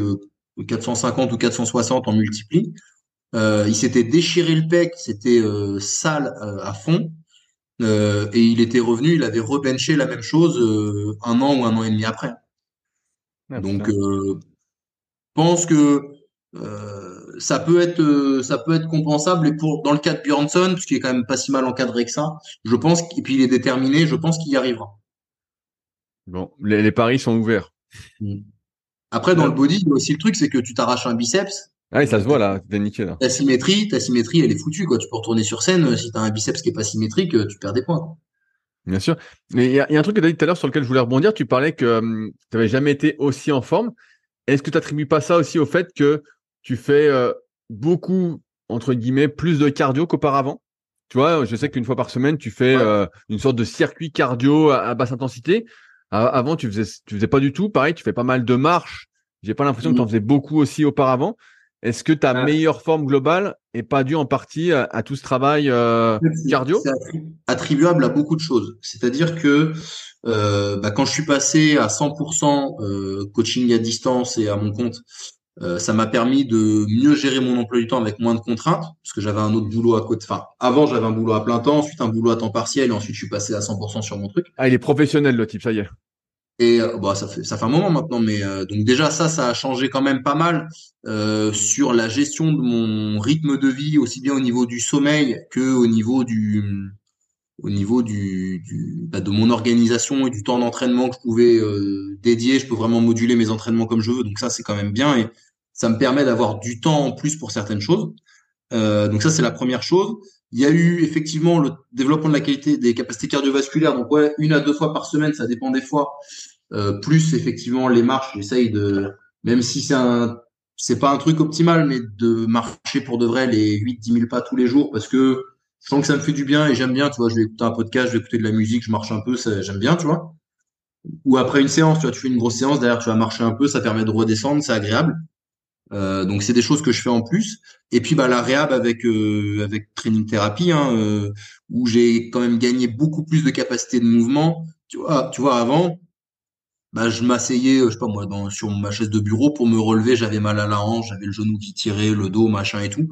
450 ou 460 en multipli. il s'était déchiré le pec, c'était sale à fond. et il était revenu, il avait rebenché la même chose un an ou un an et demi après. Donc, euh, pense que euh, ça peut être euh, ça peut être compensable et pour dans le cas de Bjornsson qui est quand même pas si mal encadré que ça je pense et puis il est déterminé je pense qu'il y arrivera bon les, paris sont ouverts mmh. Après dans le body aussi le truc c'est que tu t'arraches un biceps ah ça se voit là t'es nickel ta symétrie ta symétrie elle est foutue quoi tu peux retourner sur scène si t'as un biceps qui est pas symétrique tu perds des points Bien sûr. Mais il y, a un truc que tu as dit tout à l'heure sur lequel je voulais rebondir. Tu parlais que hum, tu n'avais jamais été aussi en forme. Est-ce que tu n'attribues pas ça aussi au fait que tu fais euh, beaucoup, entre guillemets, plus de cardio qu'auparavant? Tu vois, je sais qu'une fois par semaine, tu fais euh, une sorte de circuit cardio à, basse intensité. Avant, tu faisais, tu faisais pas du tout. Pareil, tu fais pas mal de marches. J'ai pas l'impression que tu en mmh. faisais beaucoup aussi auparavant. Est-ce que ta meilleure forme globale est pas due en partie à, tout ce travail euh, cardio? C'est attribuable à beaucoup de choses. C'est-à-dire que euh, bah, quand je suis passé à 100% euh, coaching à distance et à mon compte, euh, ça m'a permis de mieux gérer mon emploi du temps avec moins de contraintes, parce que j'avais un autre boulot à côté. Enfin, avant j'avais un boulot à plein temps, ensuite un boulot à temps partiel, et ensuite je suis passé à 100% sur mon truc. Ah, il est professionnel le type, ça y est. Et euh, bah, ça fait ça fait un moment maintenant, mais euh, donc déjà ça, ça a changé quand même pas mal sur la gestion de mon rythme de vie, aussi bien au niveau du sommeil que au niveau du au niveau du, du bah, de mon organisation et du temps d'entraînement que je pouvais euh, dédier. Je peux vraiment moduler mes entraînements comme je veux, donc ça c'est quand même bien et ça me permet d'avoir du temps en plus pour certaines choses. Euh, donc ça c'est la première chose. Il y a eu effectivement le développement de la qualité des capacités cardiovasculaires. Donc ouais, une à deux fois par semaine, ça dépend des fois. Euh, plus effectivement les marches, j'essaye de, même si c'est un, c'est pas un truc optimal, mais de marcher pour de vrai les 8-10 000 pas tous les jours parce que je sens que ça me fait du bien et j'aime bien, tu vois, je vais écouter un podcast, je vais écouter de la musique, je marche un peu, j'aime bien, tu vois. Ou après une séance, tu vois, tu fais une grosse séance, derrière tu vas marcher un peu, ça permet de redescendre, c'est agréable. Euh, donc c'est des choses que je fais en plus. Et puis bah la réhab avec euh, avec training thérapie, hein, euh, où j'ai quand même gagné beaucoup plus de capacité de mouvement. Tu vois, tu vois avant, bah, je m'asseyais, je sais pas moi, dans, sur ma chaise de bureau pour me relever, j'avais mal à la hanche, j'avais le genou qui tirait, le dos, machin et tout.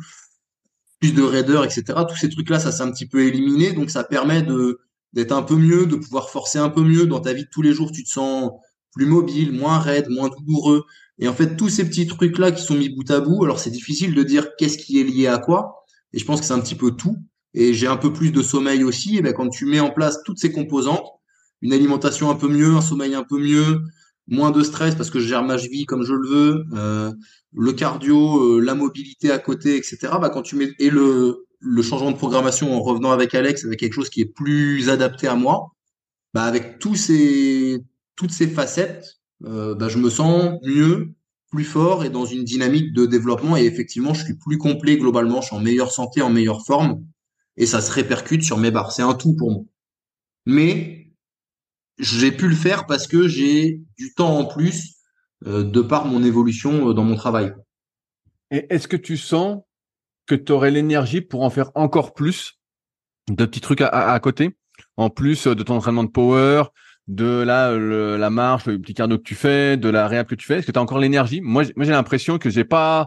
Plus de raideur, etc. Tous ces trucs-là, ça s'est un petit peu éliminé, donc ça permet de d'être un peu mieux, de pouvoir forcer un peu mieux dans ta vie de tous les jours. Tu te sens plus mobile, moins raide, moins douloureux. Et en fait, tous ces petits trucs-là qui sont mis bout à bout, alors c'est difficile de dire qu'est-ce qui est lié à quoi. Et je pense que c'est un petit peu tout. Et j'ai un peu plus de sommeil aussi. Et ben, quand tu mets en place toutes ces composantes, une alimentation un peu mieux, un sommeil un peu mieux, moins de stress parce que je gère ma vie comme je le veux, euh, le cardio, euh, la mobilité à côté, etc. Bah, quand tu mets et le, le changement de programmation en revenant avec Alex avec quelque chose qui est plus adapté à moi, bah, avec tous ces toutes ces facettes, euh, bah, je me sens mieux, plus fort et dans une dynamique de développement et effectivement je suis plus complet globalement, je suis en meilleure santé, en meilleure forme et ça se répercute sur mes barres. C'est un tout pour moi. Mais j'ai pu le faire parce que j'ai du temps en plus euh, de par mon évolution euh, dans mon travail. Et est-ce que tu sens que tu aurais l'énergie pour en faire encore plus de petits trucs à, côté, en plus de ton entraînement de power, de la, la marche, le petit cardio que tu fais, de la réhab que tu fais? Est-ce que tu as encore l'énergie? Moi, j'ai l'impression que j'ai pas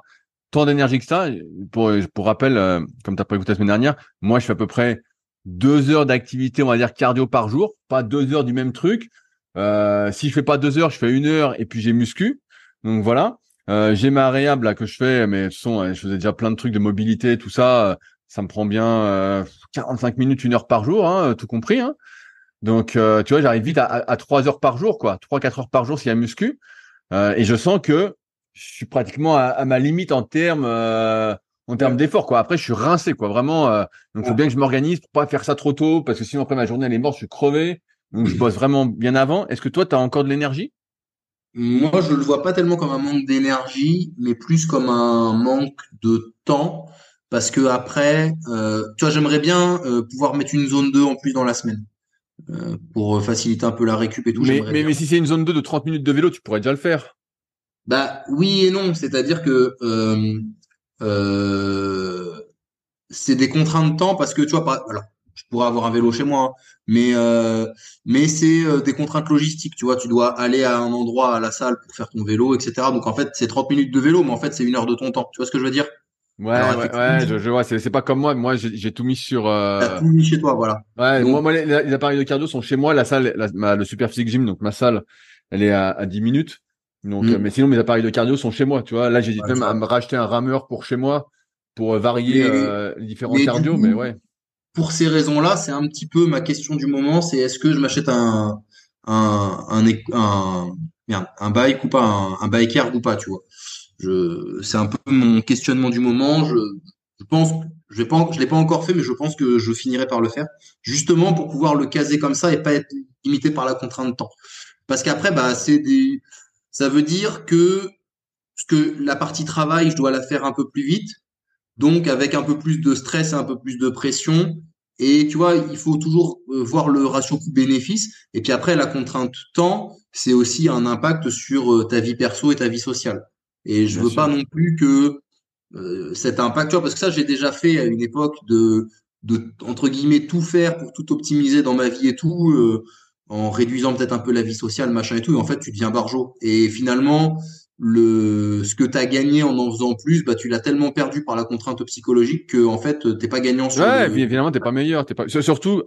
tant d'énergie que ça. Pour, pour rappel, euh, comme tu as pas écouté la semaine dernière, moi, je fais à peu près deux heures d'activité, on va dire cardio par jour, pas deux heures du même truc. Euh, si je fais pas deux heures, je fais une heure et puis j'ai muscu. Donc voilà. Euh, j'ai ma réhab là que je fais, mais ce sont, je faisais déjà plein de trucs de mobilité, tout ça. Ça me prend bien euh, 45 minutes, une heure par jour, hein, tout compris. Hein. Donc euh, tu vois, j'arrive vite à, trois heures par jour, quoi, trois quatre heures par jour s'il y a muscu. Euh, et je sens que je suis pratiquement à, à ma limite en termes euh, en termes d'effort quoi. Après je suis rincé quoi, vraiment euh, donc faut bien que je m'organise pour pas faire ça trop tôt parce que sinon après ma journée elle est morte, je suis crevé. Je bosse vraiment bien avant. Est-ce que toi tu as encore de l'énergie? Moi, je le vois pas tellement comme un manque d'énergie, mais plus comme un manque de temps parce que après euh, tu vois, j'aimerais bien euh, pouvoir mettre une zone 2 en plus dans la semaine. Euh, pour faciliter un peu la récup et tout. Mais, mais, mais, si c'est une zone 2 de 30 minutes de vélo, tu pourrais déjà le faire. Bah oui et non, c'est-à-dire que euh, euh, c'est des contraintes de temps parce que tu vois, pas, alors pourrais avoir un vélo chez moi, hein, mais euh, mais c'est euh, des contraintes logistiques. Tu vois, tu dois aller à un endroit à la salle pour faire ton vélo, etc. Donc en fait, c'est 30 minutes de vélo, mais en fait, c'est une heure de ton temps. Tu vois ce que je veux dire? Ouais, ouais, ouais je, je, vois. C'est, pas comme moi. Moi, j'ai, tout mis sur. Euh... T'as tout mis chez toi, voilà. Ouais, moi, moi les, appareils de cardio sont chez moi. La salle, la, le Super Physique Gym, donc ma salle, elle est à, à 10 minutes. Donc, mm. mais sinon, mes appareils de cardio sont chez moi. Tu vois, là, j'hésite même à me racheter un rameur pour chez moi pour varier euh, les différents cardio, mais ouais. Pour ces raisons-là, c'est un petit peu ma question du moment. C'est est-ce que je m'achète un un un, un, un, bike ou pas, un, un biker ou pas, tu vois je, c'est un peu mon questionnement du moment. Je, je pense, je vais je l'ai pas encore fait, mais je pense que je finirai par le faire, justement pour pouvoir le caser comme ça et pas être limité par la contrainte de temps. Parce qu'après, bah, c'est des, ça veut dire que que la partie travail, je dois la faire un peu plus vite, donc avec un peu plus de stress un peu plus de pression. Et tu vois, il faut toujours euh, voir le ratio coût-bénéfice. Et puis après, la contrainte temps, c'est aussi un impact sur euh, ta vie perso et ta vie sociale. Et je veux pas non plus que euh, cet impact, tu vois, parce que ça, j'ai déjà fait à une époque de, de entre guillemets tout faire pour tout optimiser dans ma vie et tout, euh, en réduisant peut-être un peu la vie sociale, machin et tout. Et en fait, tu deviens barjot. Et finalement, le ce que tu as gagné en en faisant plus, bah tu l'as tellement perdu par la contrainte psychologique que en fait, t'es pas gagnant. Sur ouais, le... évidemment, t'es pas meilleur. T'es pas surtout.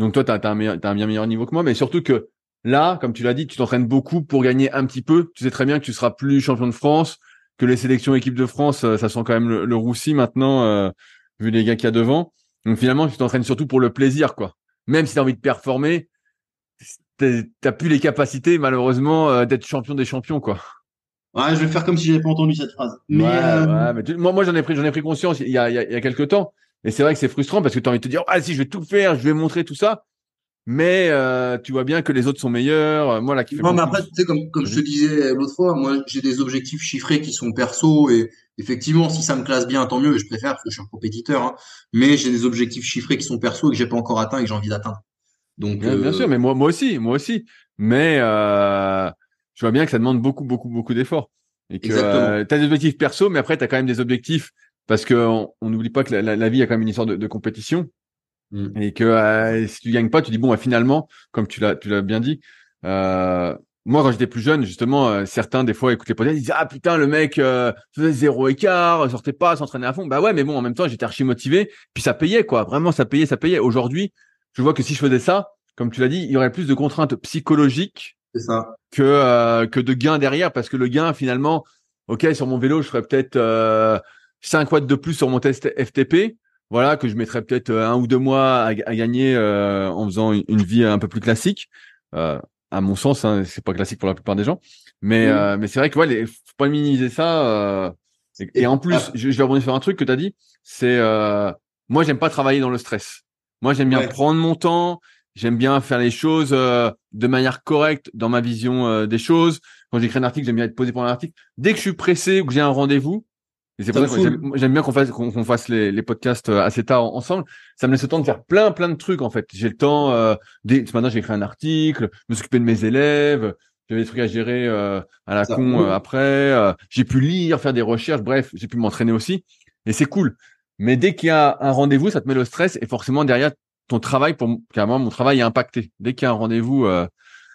Donc toi, t'as as un, meilleur, as un bien meilleur niveau que moi, mais surtout que Là, comme tu l'as dit, tu t'entraînes beaucoup pour gagner un petit peu. Tu sais très bien que tu seras plus champion de France, que les sélections équipe de France, ça sent quand même le, roussi maintenant, vu les gars qu'il y a devant. Donc finalement, tu t'entraînes surtout pour le plaisir, quoi. Même si tu as envie de performer, t'as plus les capacités, malheureusement, d'être champion des champions, quoi. Ouais, je vais faire comme si j'avais pas entendu cette phrase. Mais, ouais, moi, moi, j'en ai pris, j'en ai pris conscience il y a, il y a, il y a quelques temps. Et c'est vrai que c'est frustrant parce que tu as envie de te dire, ah si, je vais tout faire, je vais montrer tout ça. Mais euh, tu vois bien que les autres sont meilleurs. Moi, là, qui fait non, mais après, tu sais, comme, comme je te disais l'autre fois, moi, j'ai des objectifs chiffrés qui sont perso et effectivement, si ça me classe bien, tant mieux. Je préfère parce que je suis un compétiteur. Hein, mais j'ai des objectifs chiffrés qui sont perso et que j'ai pas encore atteint et que j'ai envie d'atteindre. Donc, bien, bien, euh, sûr, mais moi, moi aussi, moi aussi. Mais euh, je vois bien que ça demande beaucoup, beaucoup, beaucoup d'efforts. Et que euh, tu as des objectifs perso, mais après, tu as quand même des objectifs parce que on n'oublie pas que la, la, vie a quand même une histoire de, de compétition mm. et que euh, si tu gagnes pas, tu dis bon, bah, finalement, comme tu l'as tu l'as bien dit, euh, moi quand j'étais plus jeune, justement, euh, certains des fois écoutaient pas, ils disaient ah putain le mec euh, faisait zéro écart, sortait pas, s'entraînait à fond. Bah ouais, mais bon, en même temps, j'étais archi motivé, puis ça payait quoi, vraiment ça payait, ça payait. Aujourd'hui, je vois que si je faisais ça, comme tu l'as dit, il y aurait plus de contraintes psychologiques ça. que que de gains derrière, parce que le gain finalement, ok, sur mon vélo, je ferais peut-être 5 watts de plus sur mon test FTP, voilà, que je mettrais peut-être euh, un ou deux mois à, gagner euh, en faisant une, vie un peu plus classique. Euh, à mon sens, hein, c'est pas classique pour la plupart des gens, mais mais c'est vrai que ouais, faut pas minimiser ça. Et, en plus, je, vais rebondir sur un truc que tu as dit, c'est moi j'aime pas travailler dans le stress. Moi j'aime bien prendre mon temps, j'aime bien faire les choses de manière correcte dans ma vision des choses. Quand j'écris un article, j'aime bien être posé pour un article. Dès que je suis pressé ou que j'ai un rendez-vous, c'est pour ça que j'aime bien qu'on fasse qu'on fasse les, les, podcasts euh, assez tard ensemble. Ça me laisse le temps de faire plein plein de trucs en fait. J'ai le temps. Euh, dès, ce matin j'ai écrit un article, me s'occuper de mes élèves. J'avais des trucs à gérer euh, à la con euh, après. Euh, j'ai pu lire, faire des recherches. Bref, j'ai pu m'entraîner aussi. Et c'est cool. Mais dès qu'il y a un rendez-vous, ça te met le stress et forcément derrière ton travail, pour carrément mon travail est impacté. Dès qu'il y a un rendez-vous,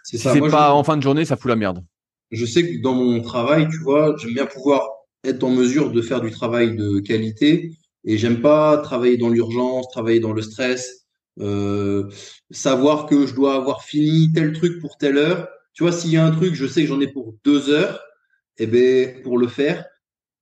c'est si pas en fin de journée, ça fout la merde. Je sais que dans mon travail, tu vois, j'aime bien pouvoir être en mesure de faire du travail de qualité. Et j'aime pas travailler dans l'urgence, travailler dans le stress, euh, savoir que je dois avoir fini tel truc pour telle heure. Tu vois, s'il y a un truc, je sais que j'en ai pour deux heures, et eh ben pour le faire.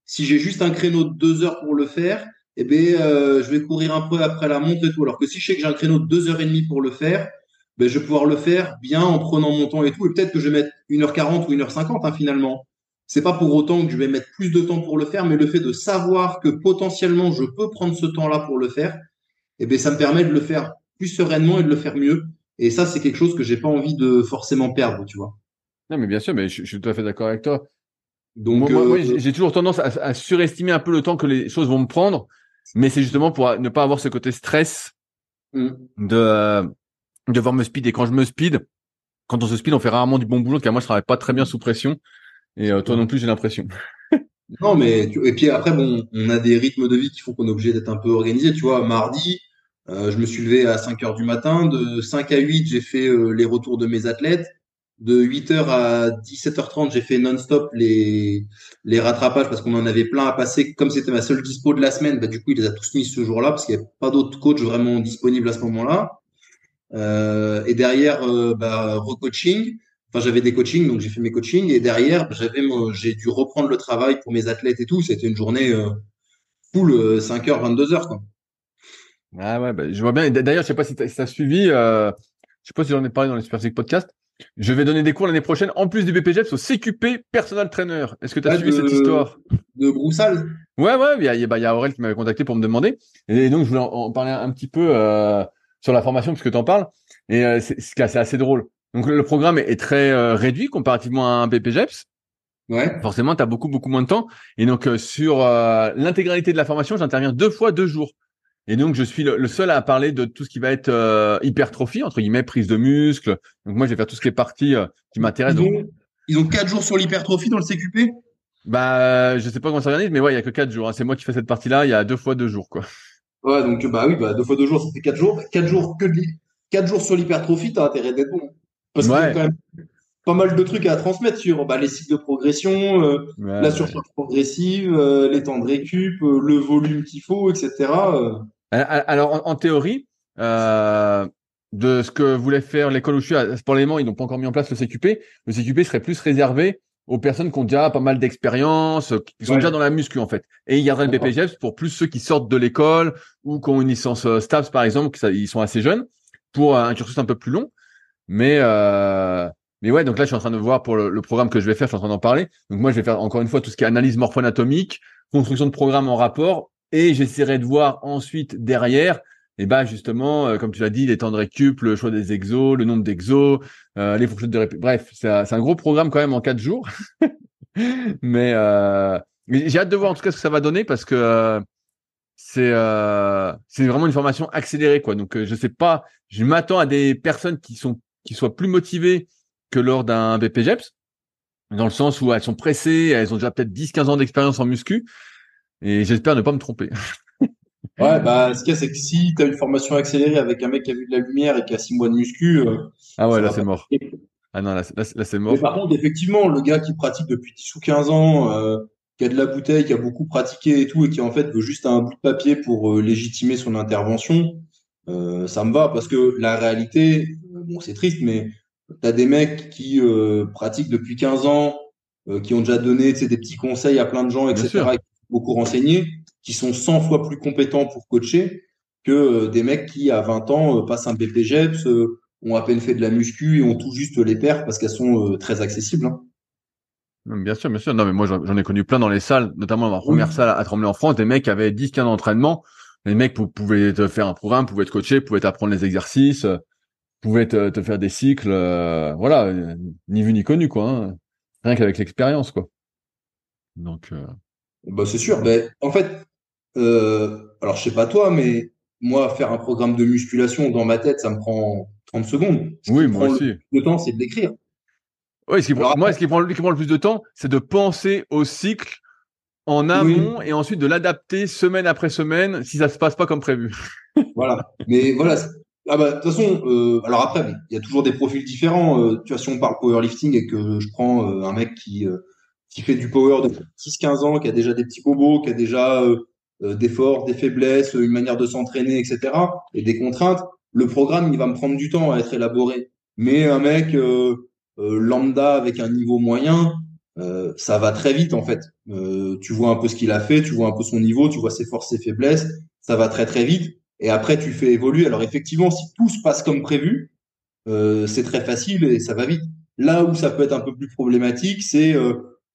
Si j'ai juste un créneau de deux heures pour le faire, eh ben euh, je vais courir un peu après la montre et tout. Alors que si je sais que j'ai un créneau de deux heures et demie pour le faire, ben je vais pouvoir le faire bien en prenant mon temps et tout. Et peut-être que je vais mettre 1h40 ou 1h50 hein, finalement. C'est pas pour autant que je vais mettre plus de temps pour le faire, mais le fait de savoir que potentiellement je peux prendre ce temps-là pour le faire, eh bien, ça me permet de le faire plus sereinement et de le faire mieux. Et ça, c'est quelque chose que j'ai pas envie de forcément perdre, tu vois. Non, mais bien sûr, mais je, suis tout à fait d'accord avec toi. Donc, moi, euh, j'ai toujours tendance à, surestimer un peu le temps que les choses vont me prendre, mais c'est justement pour ne pas avoir ce côté stress mm. de euh, devoir me speed. Et quand je me speed, quand on se speed, on fait rarement du bon boulot, car moi, je travaille pas très bien sous pression. Et euh, toi non plus, j'ai l'impression. non, mais et puis après, bon, on a des rythmes de vie qui font qu'on est obligé d'être un peu organisé. Tu vois, mardi, euh, je me suis levé à 5 heures du matin. De 5 à 8, j'ai fait euh, les retours de mes athlètes. De 8 heures à 17h30, j'ai fait non-stop les, les rattrapages parce qu'on en avait plein à passer. Comme c'était ma seule dispo de la semaine, bah, du coup, il les a tous mis ce jour-là parce qu'il n'y avait pas d'autres coachs vraiment disponibles à ce moment-là. Euh, et derrière, bah, recoaching. Enfin, j'avais des coachings, donc j'ai fait mes coachings et derrière, j'avais, j'ai dû reprendre le travail pour mes athlètes et tout. C'était une journée euh, full, 5h, euh, 22h, quoi. Ah ouais, bah, je vois bien. D'ailleurs, je sais pas si tu as, suivi, euh, je sais pas si j'en ai parlé dans les Super Podcast. Je vais donner des cours l'année prochaine, en plus du BPGEPS, au CQP Personal Trainer. Est-ce que tu as suivi cette histoire? De Broussal Ouais, ouais, il y a, bah, y a Aurel qui m'avait contacté pour me demander. Et donc, je voulais en, parler un petit peu euh, sur la formation, puisque tu en parles. Et euh, c'est assez drôle. Donc le programme est, très euh, réduit comparativement à un BPGEPS. Ouais. Forcément, tu as beaucoup beaucoup moins de temps. Et donc euh, sur euh, l'intégralité de la formation, j'interviens deux fois deux jours. Et donc je suis le, seul à parler de tout ce qui va être hypertrophie entre guillemets, prise de muscle. Donc moi, je vais faire tout ce qui est partie qui m'intéresse. Ils, ont quatre jours sur l'hypertrophie dans le CQP. Bah, je sais pas comment ça s'organise, mais ouais, il y a que quatre jours. Hein. C'est moi qui fais cette partie-là. Il y a deux fois deux jours, quoi. Ouais, donc bah oui, bah deux fois deux jours, ça fait quatre jours. Quatre jours que de quatre jours sur l'hypertrophie, t'as intérêt d'être bon. Parce qu'il y a quand même pas mal de trucs à transmettre sur bah, les cycles de progression, euh, la surcharge progressive, euh, les temps de récup, euh, le volume qu'il faut, etc. Alors, en, théorie, dans de ce que voulait faire l'école où je suis Sport Léman, ils n'ont pas encore mis en place le CQP. Le CQP serait plus réservé aux personnes qui ont déjà pas mal d'expérience, qui sont déjà dans la muscu en fait. Et il y aurait le BPGEPS pour plus ceux qui sortent de l'école ou qui ont une licence euh, STAPS par exemple, qui ils sont assez jeunes, pour un cursus un peu plus long. Mais euh, mais ouais, donc là je suis en train de voir pour le, programme que je vais faire, je suis en train d'en parler. Donc moi je vais faire encore une fois tout ce qui est analyse morpho-anatomique, construction de programme en rapport, et j'essaierai de voir ensuite derrière et bah justement, euh, comme tu l'as dit, les temps de récup, le choix des exos, le nombre d'exos, euh, les fourchettes de récup. Bref, c'est un gros programme quand même en quatre jours. mais, euh, j'ai hâte de voir en tout cas ce que ça va donner parce que euh, c'est c'est vraiment une formation accélérée quoi. Donc je sais pas, je m'attends à des personnes qui sont qui soient plus motivées que lors d'un BPGEPS dans le sens où elles sont pressées, elles ont déjà peut-être 10-15 ans d'expérience en muscu et j'espère ne pas me tromper. Ouais, bah, ce qu'il y a, c'est que si tu as une formation accélérée avec un mec qui a vu de la lumière et qui a six mois de muscu. Euh, ah ouais, là, c'est mort. Ah non, là, là, c'est mort. Mais par contre, effectivement, le gars qui pratique depuis 10 ou 15 ans, euh, qui a de la bouteille, qui a beaucoup pratiqué et tout, et qui en fait veut juste un bout de papier pour euh, légitimer son intervention, ça me va parce que la réalité, bon, c'est triste, mais tu as des mecs qui pratiquent depuis 15 ans, qui ont déjà donné des petits conseils à plein de gens, etc., et qui beaucoup renseigné qui sont 100 fois plus compétents pour coacher que euh, des mecs qui, à 20 ans, euh, passent un BPGEPS, euh, ont à peine fait de la muscu et ont tout juste les paires parce qu'elles sont très accessibles. Hein. Bien sûr, bien sûr. Non, mais moi, j'en ai connu plein dans les salles, notamment dans ma première salle à Tremblay en France, des mecs qui avaient 10, 15 d'entraînement. Les mecs pouvaient te faire un programme, pouvaient te coacher, pouvaient t'apprendre les exercices, pouvaient te, te faire des cycles. voilà, ni vu ni connu, quoi. Hein. Rien qu'avec l'expérience, quoi. Donc. Bah, c'est sûr. Mais en fait, euh, alors, je sais pas toi, mais moi, faire un programme de musculation dans ma tête, ça me prend 30 secondes. oui, moi aussi. Le, temps, c'est de l'écrire. Oui, ce qui moi, ce qui prend, le plus de temps, c'est de penser au cycle en amont et ensuite de l'adapter semaine après semaine si ça se passe pas comme prévu. voilà. Mais voilà. Ah bah, de toute façon, euh, alors après, il y a toujours des profils différents. Euh, tu vois, si on parle powerlifting et que je prends euh, un mec qui, qui fait du power de 10-15 ans, qui a déjà des petits bobos, qui a déjà euh, des forces, des faiblesses, une manière de s'entraîner, etc. et des contraintes, le programme, il va me prendre du temps à être élaboré. Mais un mec euh, euh, lambda avec un niveau moyen, ça va très vite en fait. tu vois un peu ce qu'il a fait, tu vois un peu son niveau, tu vois ses forces, ses faiblesses, ça va très très vite. Et après, tu fais évoluer. Alors effectivement, si tout se passe comme prévu, c'est très facile et ça va vite. Là où ça peut être un peu plus problématique, c'est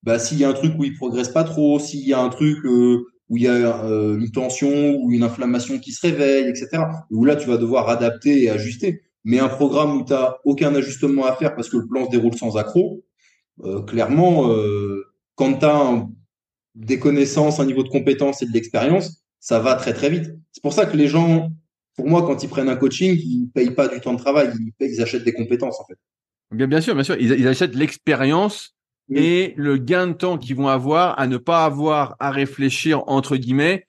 bah, s'il y a un truc où il progresse pas trop, s'il y a un truc où il y a euh, une tension ou une inflammation qui se réveille, etc. Où là, tu vas devoir adapter et ajuster. Mais un programme où tu n'as aucun ajustement à faire parce que le plan se déroule sans accroc, euh, clairement, euh, quand tu as des connaissances, un niveau de compétence et de l'expérience, ça va très très vite. C'est pour ça que les gens, pour moi, quand ils prennent un coaching, ils payent pas du temps de travail, ils, achètent des compétences en fait. Bien, sûr, bien sûr, ils achètent l'expérience et le gain de temps qu'ils vont avoir à ne pas avoir à réfléchir entre guillemets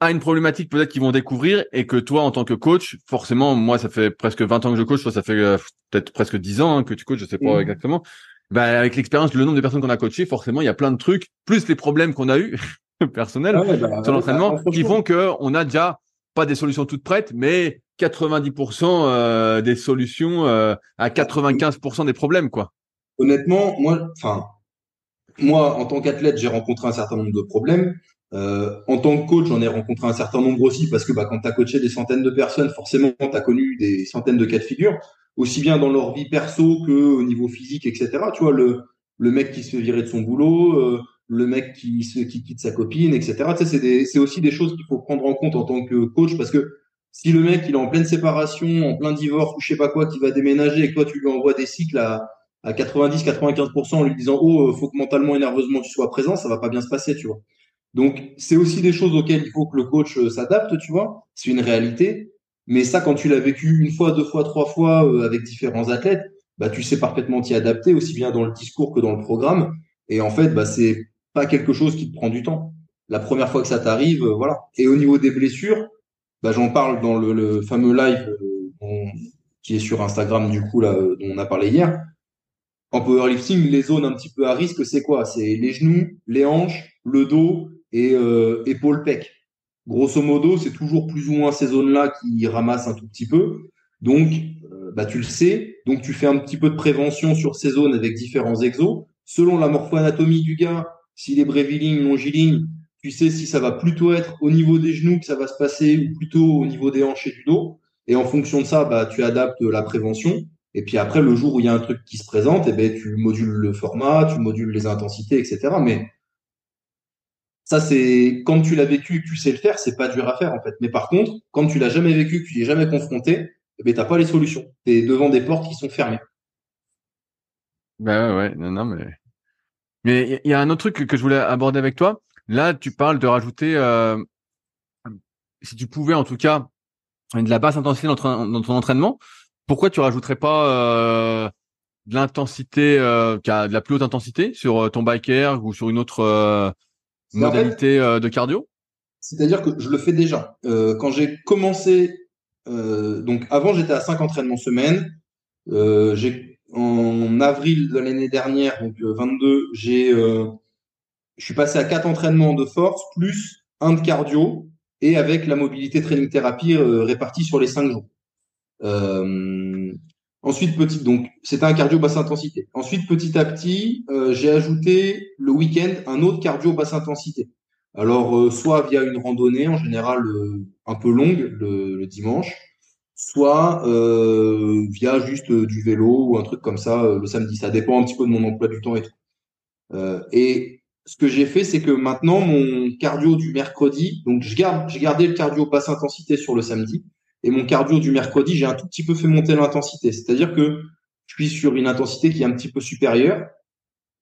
à une problématique peut-être qu'ils vont découvrir et que toi en tant que coach, forcément moi ça fait presque 20 ans que je coach, toi ça fait euh, peut-être presque 10 ans hein, que tu coaches, je sais pas exactement. Bah, avec l'expérience, le nombre de personnes qu'on a coachées, forcément il y a plein de trucs, plus les problèmes qu'on a eu personnels ah bah, sur l'entraînement, qui font que on a déjà pas des solutions toutes prêtes, mais 90% euh, des solutions euh, à 95% des problèmes quoi honnêtement, moi, en tant qu'athlète, j'ai rencontré un certain nombre de problèmes. Euh, en tant que coach, j'en ai rencontré un certain nombre aussi parce que bah, quand tu as coaché des centaines de personnes, forcément, tu as connu des centaines de cas de figure, aussi bien dans leur vie perso que au niveau physique, etc. Tu vois, le, mec qui se fait virer de son boulot, euh, le mec qui, quitte sa copine, etc. C'est aussi des choses qu'il faut prendre en compte en tant que coach parce que si le mec il est en pleine séparation, en plein divorce ou je sais pas quoi, qui va déménager et que toi tu lui envoies des cycles à, à 90-95% en lui disant oh euh, faut que mentalement et nerveusement tu sois présent, ça va pas bien se passer, tu vois. Donc c'est aussi des choses auxquelles il faut que le coach euh, s'adapte, tu vois. C'est une réalité. Mais ça, quand tu l'as vécu une fois, deux fois, trois fois euh, avec différents athlètes, bah tu sais parfaitement t'y adapter aussi bien dans le discours que dans le programme. Et en fait, bah c'est pas quelque chose qui te prend du temps. La première fois que ça t'arrive, voilà. Et au niveau des blessures, bah j'en parle dans le, le fameux live qui est sur Instagram du coup là dont on a parlé hier en powerlifting, les zones un petit peu à risque, c'est quoi? C'est les genoux, les hanches, le dos et euh, épaules pec. Grosso modo, c'est toujours plus ou moins ces zones-là qui ramassent un tout petit peu. Donc, euh, bah, tu le sais. Donc, tu fais un petit peu de prévention sur ces zones avec différents exos. Selon la morpho-anatomie du gars, s'il est breviling, longiligne, tu sais si ça va plutôt être au niveau des genoux que ça va se passer ou plutôt au niveau des hanches et du dos. Et en fonction de ça, bah, tu adaptes la prévention. Et puis après, le jour où il y a un truc qui se présente, eh ben, tu modules le format, tu modules les intensités, etc. Mais ça, c'est quand tu l'as vécu que tu sais le faire, c'est pas dur à faire en fait. Mais par contre, quand tu l'as jamais vécu, que tu n'y es jamais confronté, eh ben, t'as pas les solutions. Tu es devant des portes qui sont fermées. Ben ouais, non, non, mais mais il y a un autre truc que je voulais aborder avec toi. Là, tu parles de rajouter, euh, si tu pouvais en tout cas, de la basse intensité dans ton, entraînement. Pourquoi tu rajouterais pas euh, de l'intensité, euh, de la plus haute intensité sur euh, ton biker ou sur une autre modalité de cardio? C'est-à-dire que je le fais déjà. quand j'ai commencé, donc avant j'étais à 5 entraînements semaine. j'ai en avril de l'année dernière, donc 22, j'ai je suis passé à quatre entraînements de force plus un de cardio et avec la mobilité training thérapie euh, répartie sur les cinq jours. Euh, ensuite, petit, donc c'était un cardio basse intensité. Ensuite, petit à petit, euh, j'ai ajouté le week-end un autre cardio basse intensité. Alors, soit via une randonnée en général un peu longue le, dimanche, soit via juste du vélo ou un truc comme ça le samedi. Ça dépend un petit peu de mon emploi du temps et tout. et ce que j'ai fait, c'est que maintenant, mon cardio du mercredi, donc je garde, j'ai gardé le cardio basse intensité sur le samedi, et mon cardio du mercredi, j'ai un tout petit peu fait monter l'intensité. C'est-à-dire que je suis sur une intensité qui est un petit peu supérieure.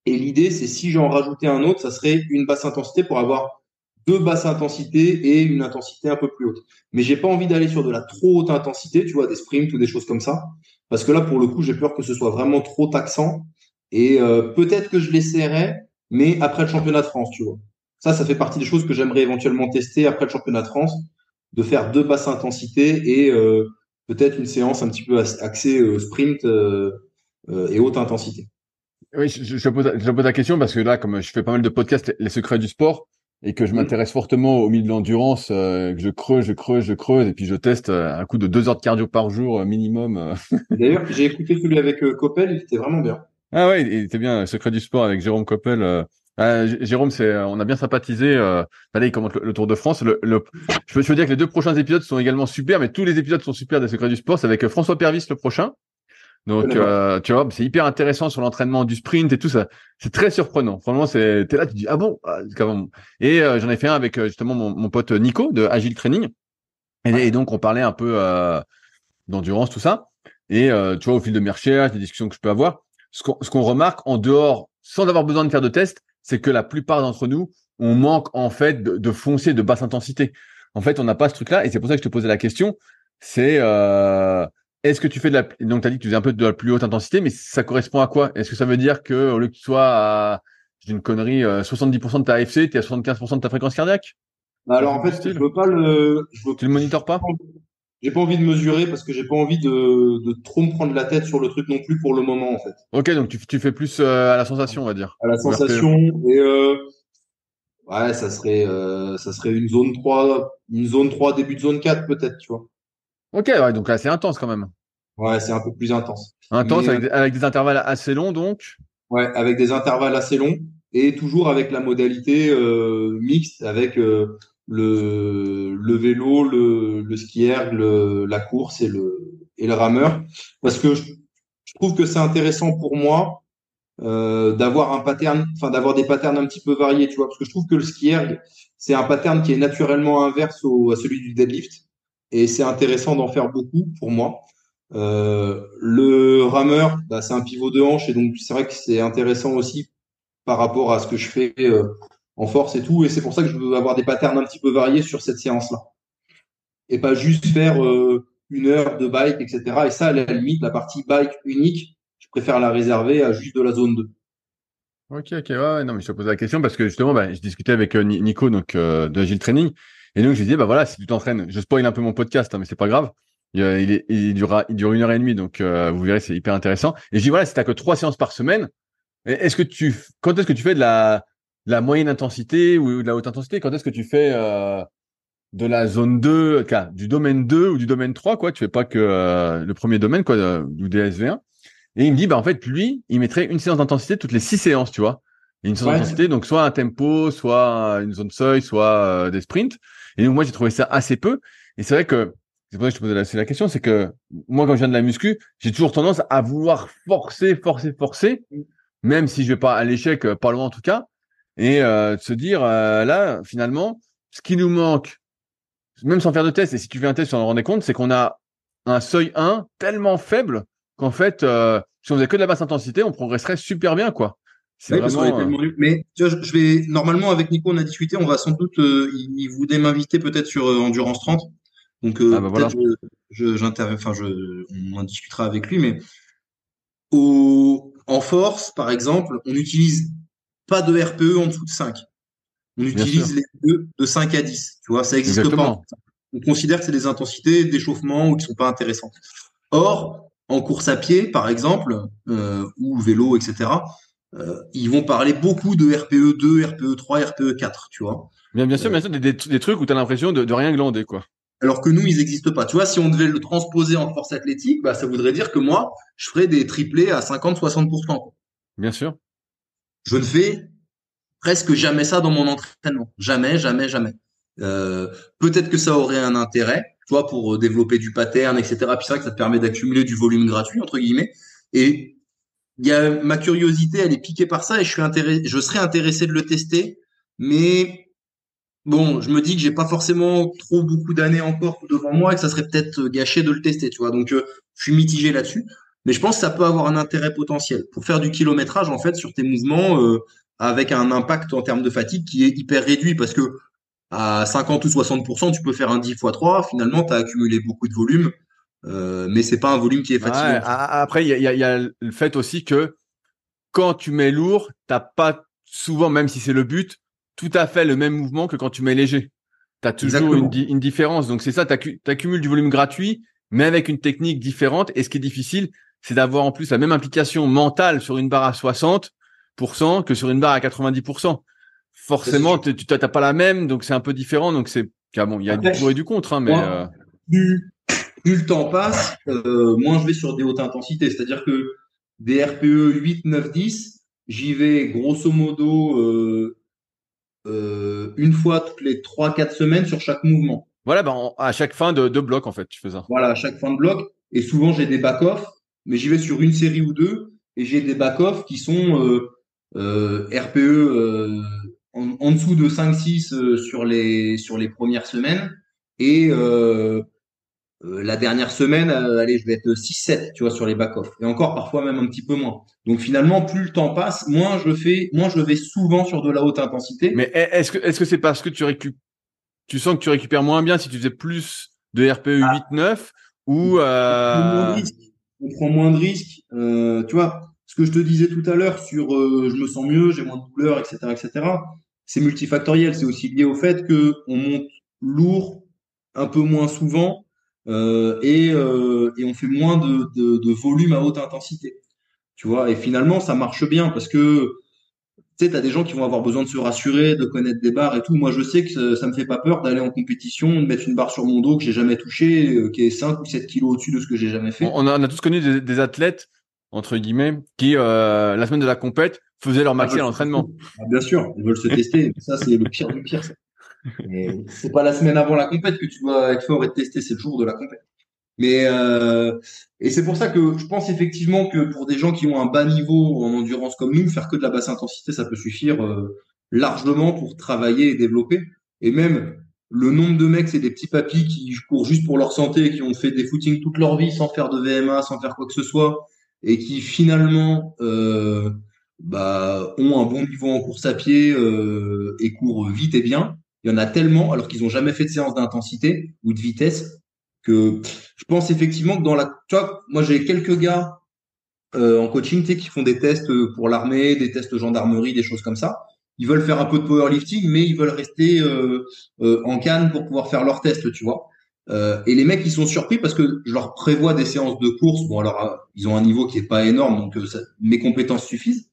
Et l'idée, c'est si j'en rajoutais un autre, ça serait une basse intensité pour avoir deux basses intensités et une intensité un peu plus haute. Mais j'ai pas envie d'aller sur de la trop haute intensité, tu vois, des sprints ou des choses comme ça. Parce que là, pour le coup, j'ai peur que ce soit vraiment trop taxant. Et euh, peut-être que je l'essaierai, mais après le championnat de France, tu vois. Ça, ça fait partie des choses que j'aimerais éventuellement tester après le championnat de France, de faire deux basses intensités et euh, peut-être une séance un petit peu axée euh, sprint euh, et haute intensité. Oui, je, je, pose, je pose la question parce que là, comme je fais pas mal de podcasts, les secrets du sport, et que je mmh. m'intéresse fortement au milieu de l'endurance, que je creuse, je creuse, je creuse, et puis je teste un coup de deux heures de cardio par jour minimum. D'ailleurs, j'ai écouté celui avec Coppel, il était vraiment bien. Ah ouais, il était bien, Secret du sport avec Jérôme Coppel. Euh, Jérôme, c'est, on a bien sympathisé. Euh, là, il commente le, Tour de France. Le, le, je, peux, je dire que les deux prochains épisodes sont également super, mais tous les épisodes sont super des Secrets du sport. C'est avec euh, François Pervis le prochain. Donc, euh, tu vois, c'est hyper intéressant sur l'entraînement du sprint et tout ça. C'est très surprenant. Franchement, c'est, t'es là, tu dis ah bon? Ah, et euh, j'en ai fait un avec justement mon, mon, pote Nico de Agile Training. Et, et donc, on parlait un peu d'endurance, tout ça. Et tu vois, au fil de mes recherches, des discussions que je peux avoir, ce qu'on remarque en dehors, sans avoir besoin de faire de tests, c'est que la plupart d'entre nous, on manque en fait de, de foncer de basse intensité. En fait, on n'a pas ce truc-là, et c'est pour ça que je te posais la question. C'est euh, est-ce que tu fais de la donc as dit que tu faisais un peu de la plus haute intensité, mais ça correspond à quoi? Est-ce que ça veut dire que au lieu que tu sois à j'ai une connerie 70% euh, de ta AFC, tu es à 75% de ta fréquence cardiaque? Bah alors en fait, je veux pas le je veux... tu le monitores pas? J'ai pas envie de mesurer parce que j'ai pas envie de, de, trop me prendre la tête sur le truc non plus pour le moment en fait. Ok, donc tu, tu fais plus euh, à la sensation, on va dire. À la sensation et euh, ouais, ça serait euh, ça serait une zone 3, une zone 3 début de zone 4 peut-être, tu vois. Ok, ouais, donc là c'est intense quand même. Ouais, c'est un peu plus intense. Intense avec, avec, des intervalles assez longs donc. Ouais, avec des intervalles assez longs et toujours avec la modalité mixte avec le, le vélo, le, le skier, le, la course et le, et le rameur. Parce que je, trouve que c'est intéressant pour moi euh, d'avoir un pattern, enfin d'avoir des patterns un petit peu variés, tu vois, parce que je trouve que le skier, c'est un pattern qui est naturellement inverse au, à celui du deadlift, et c'est intéressant d'en faire beaucoup pour moi. Euh, le rameur, bah, c'est un pivot de hanche, et donc c'est vrai que c'est intéressant aussi par rapport à ce que je fais euh, en force et tout. Et c'est pour ça que je veux avoir des patterns un petit peu variés sur cette séance-là. Et pas juste faire euh, une heure de bike, etc. Et ça, à la limite, la partie bike unique, je préfère la réserver à juste de la zone 2. Ok, ok, ouais, non, mais je te pose la question parce que justement, bah, je discutais avec euh, Nico, donc, euh, de Agile Training. Et donc, je lui disais, bah voilà, si tu t'entraînes, je spoil un peu mon podcast, hein, mais c'est pas grave. Il, il, il, durera, dure une heure et demie, donc vous verrez, c'est hyper intéressant. Et je dis voilà, si t'as que trois séances par semaine, est-ce que tu, quand est-ce que tu fais de la, la moyenne intensité ou de la haute intensité Quand est-ce que tu fais euh, de la zone 2, du domaine 2 ou du domaine 3, quoi? Tu fais pas que euh, le premier domaine, quoi, du DSV1. Et il me dit, bah en fait, lui, il mettrait une séance d'intensité toutes les six séances, tu vois. une séance d'intensité, donc soit un tempo, soit une zone seuil, soit euh, des sprints. Et donc moi, j'ai trouvé ça assez peu. Et c'est vrai que c'est pour ça que je te posais la, la question, c'est que moi, quand je viens de la muscu, j'ai toujours tendance à vouloir forcer, forcer, forcer, même si je vais pas à l'échec, euh, pas loin en tout cas, et euh, de se dire là, finalement, ce qui nous manque, même sans faire de test, et si tu fais un test, tu en rendais compte, c'est qu'on a un seuil 1 tellement faible qu'en fait, euh, si on faisait que de la basse intensité, on progresserait super bien, quoi. Vraiment, euh, Mais tu vois, je vais normalement avec Nico, on a discuté, on va sans doute, euh, il, voulait m'inviter peut-être sur Endurance 30. Donc ah bah peut-être je, j'interviens, enfin je, on en discutera avec lui, mais au, en force, par exemple, on n'utilise pas de RPE en dessous de 5. On utilise les RPE de 5 à 10. Tu vois, ça n'existe pas. On considère que c'est des intensités d'échauffement ou qui sont pas intéressantes. Or, en course à pied, par exemple, euh, ou vélo, etc., euh, ils vont parler beaucoup de RPE 2, RPE 3, RPE 4, tu vois. Bien, bien sûr, bien sûr, des, trucs où tu as l'impression de, rien glander, quoi. Alors que nous, ils n'existent pas. Tu vois, si on devait le transposer en force athlétique, bah, ça voudrait dire que moi, je ferais des triplés à 50-60%. Bien sûr. Je ne fais presque jamais ça dans mon entraînement. Jamais, jamais, jamais. Euh, peut-être que ça aurait un intérêt, toi, pour euh, développer du pattern, etc. Puis c'est que ça te permet d'accumuler du volume gratuit, entre guillemets. Et y a ma curiosité, elle est piquée par ça et je suis intéressé, je serais intéressé de le tester, mais bon, je me dis que j'ai pas forcément trop beaucoup d'années encore devant moi et que ça serait peut-être gâché de le tester, tu vois. Donc, euh, je suis mitigé là-dessus. Mais je pense que ça peut avoir un intérêt potentiel pour faire du kilométrage en fait sur tes mouvements euh, avec un impact en termes de fatigue qui est hyper réduit parce que à 50 ou 60%, tu peux faire un 10 x 3. Finalement, tu as accumulé beaucoup de volume, euh, mais c'est pas un volume qui est fatigant. après, il y a, y a, le fait aussi que quand tu mets lourd, t'as pas souvent, même si c'est le but, tout à fait le même mouvement que quand tu mets léger. Tu as toujours une, une, différence. Donc c'est ça, tu accumules du volume gratuit, mais avec une technique différente. Et ce qui est difficile, c'est d'avoir en plus la même implication mentale sur une barre à 60% que sur une barre à 90% forcément, tu n'as pas la même, donc c'est un peu différent. Donc c'est bon, il y a du pour et du contre, hein, mais euh, plus, le temps passe, euh, moins je vais sur des hautes intensités. C'est-à-dire que des RPE 8, 9, 10, j'y vais grosso modo euh, une fois toutes les 3-4 semaines sur chaque mouvement. Voilà, ben, à chaque fin de, bloc, en fait, tu fais ça. Voilà, à chaque fin de bloc. Et souvent, j'ai des back-off, mais j'y vais sur une série ou deux, et j'ai des back-off qui sont RPE en, dessous de 5-6 euh, sur les sur les premières semaines et euh, euh, la dernière semaine, allez, je vais être 6-7, tu vois, sur les back-off. Et encore, parfois même un petit peu moins. Donc finalement, plus le temps passe, moins je fais, moins je vais souvent sur de la haute intensité. Mais est-ce que est-ce que c'est parce que tu tu sens que tu récupères moins bien si tu faisais plus de RPE 8-9 ou euh... on prend moins de risques. Euh, tu vois, ce que je te disais tout à l'heure sur euh, je me sens mieux, j'ai moins de douleur, etc., etc. C'est multifactoriel. C'est aussi lié au fait que on monte lourd un peu moins souvent euh, et, et, on fait moins de, de, de, volume à haute intensité. Tu vois. Et finalement, ça marche bien parce que tu sais, as des gens qui vont avoir besoin de se rassurer, de connaître des barres et tout. Moi, je sais que ça, me fait pas peur d'aller en compétition, de mettre une barre sur mon dos que j'ai jamais touché, qui est 5 ou 7 kilos au-dessus de ce que j'ai jamais fait. On a, on a tous connu des, des athlètes entre guillemets, qui euh, la semaine de la compète faisaient leur maxi à l'entraînement. Ah, bien sûr, ils veulent se tester. ça, c'est le pire du pire. C'est pas la semaine avant la compète que tu dois être fort et te tester, c'est le jour de la compète. Mais euh, et c'est pour ça que je pense effectivement que pour des gens qui ont un bas niveau en endurance comme nous, faire que de la basse intensité, ça peut suffire euh, largement pour travailler et développer. Et même le nombre de mecs, c'est des petits papis qui courent juste pour leur santé, qui ont fait des footings toute leur vie sans faire de VMA, sans faire quoi que ce soit, et qui finalement euh, bah, ont un bon niveau en course à pied euh, et courent vite et bien. Il y en a tellement, alors qu'ils n'ont jamais fait de séance d'intensité ou de vitesse, que je pense effectivement que dans la... Tu vois, moi j'ai quelques gars euh, en coaching qui font des tests pour l'armée, des tests gendarmerie, des choses comme ça. Ils veulent faire un peu de powerlifting, mais ils veulent rester euh, euh en canne pour pouvoir faire leurs tests, tu vois. Euh, et les mecs, ils sont surpris parce que je leur prévois des séances de course. Bon, alors, euh, ils ont un niveau qui est pas énorme, donc euh, mes compétences suffisent.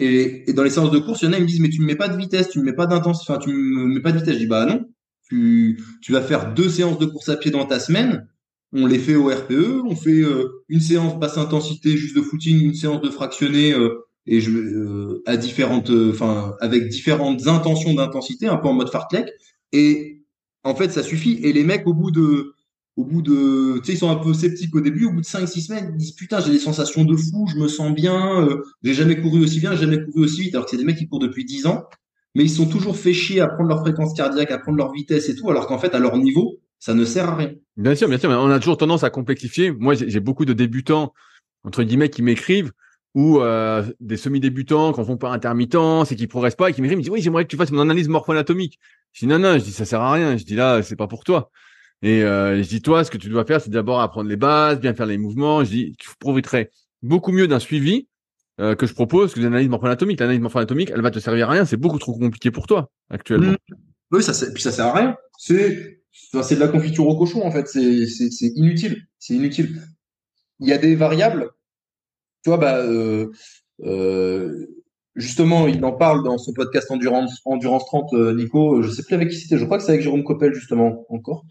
Et, et, dans les séances de course, il y en a, ils me disent, mais tu me mets pas de vitesse, tu me mets pas d'intensité, enfin, tu me mets pas de vitesse. Je dis, bah non. Tu, vas faire deux séances de course à pied dans ta semaine. On les fait au RPE. On fait euh, une séance basse intensité juste de footing, une séance de fractionné euh, et euh, à différentes, enfin avec différentes intentions d'intensité, un peu en mode fartlek. Et en fait, ça suffit. Et les mecs, au bout de au bout de, tu ils sont un peu sceptiques au début, au bout de 5-6 semaines, ils disent putain, j'ai des sensations de fou, je me sens bien, j'ai jamais couru aussi bien, j'ai jamais couru aussi vite, alors que c'est des mecs qui courent depuis 10 ans, mais ils sont toujours fait chier à prendre leur fréquence cardiaque, à prendre leur vitesse et tout, alors qu'en fait, à leur niveau, ça ne sert à rien. Bien sûr, bien sûr, mais on a toujours tendance à complexifier. Moi, j'ai beaucoup de débutants, entre guillemets, qui m'écrivent, ou euh, des semi-débutants qui en font pas intermittence et qui progressent pas et qui m'écrivent, ils me disent oui, j'aimerais que tu fasses mon analyse morpho-anatomique. Je dis non, non, je dis ça sert à rien. Je dis là, c'est pas pour toi. Et euh, je dis, toi, ce que tu dois faire, c'est d'abord apprendre les bases, bien faire les mouvements. Je dis, tu profiterais beaucoup mieux d'un suivi euh, que je propose que l'analyse morpho-anatomique. L'analyse morpho-anatomique, elle va te servir à rien. C'est beaucoup trop compliqué pour toi actuellement. Mmh. Oui, ça, puis ça sert à rien. C'est, c'est de la confiture au cochon en fait. C'est, c'est, c'est inutile. C'est inutile. Il y a des variables. Tu vois, bah, euh, euh, justement, il en parle dans son podcast Endurance, Endurance 30, euh, Nico. Je sais plus avec qui c'était. Je crois que c'est avec Jérôme Coppel justement encore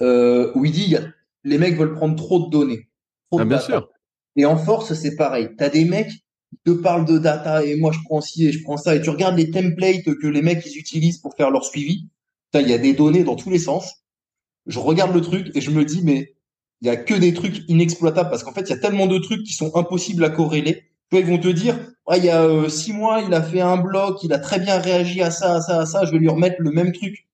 où il dit y a, les mecs veulent prendre trop de données. ah, bien sûr. Et en force, c'est pareil. Tu as des mecs te parlent de data et moi je prends ci et je prends ça et tu regardes les templates que les mecs ils utilisent pour faire leur suivi. Il y a des données dans tous les sens. Je regarde le truc et je me dis mais il y a que des trucs inexploitables parce qu'en fait il y a tellement de trucs qui sont impossibles à corréler. Tu ils vont te dire il y a euh, six mois il a fait un bloc, il a très bien réagi à ça, à ça, à ça. Je vais lui remettre le même truc.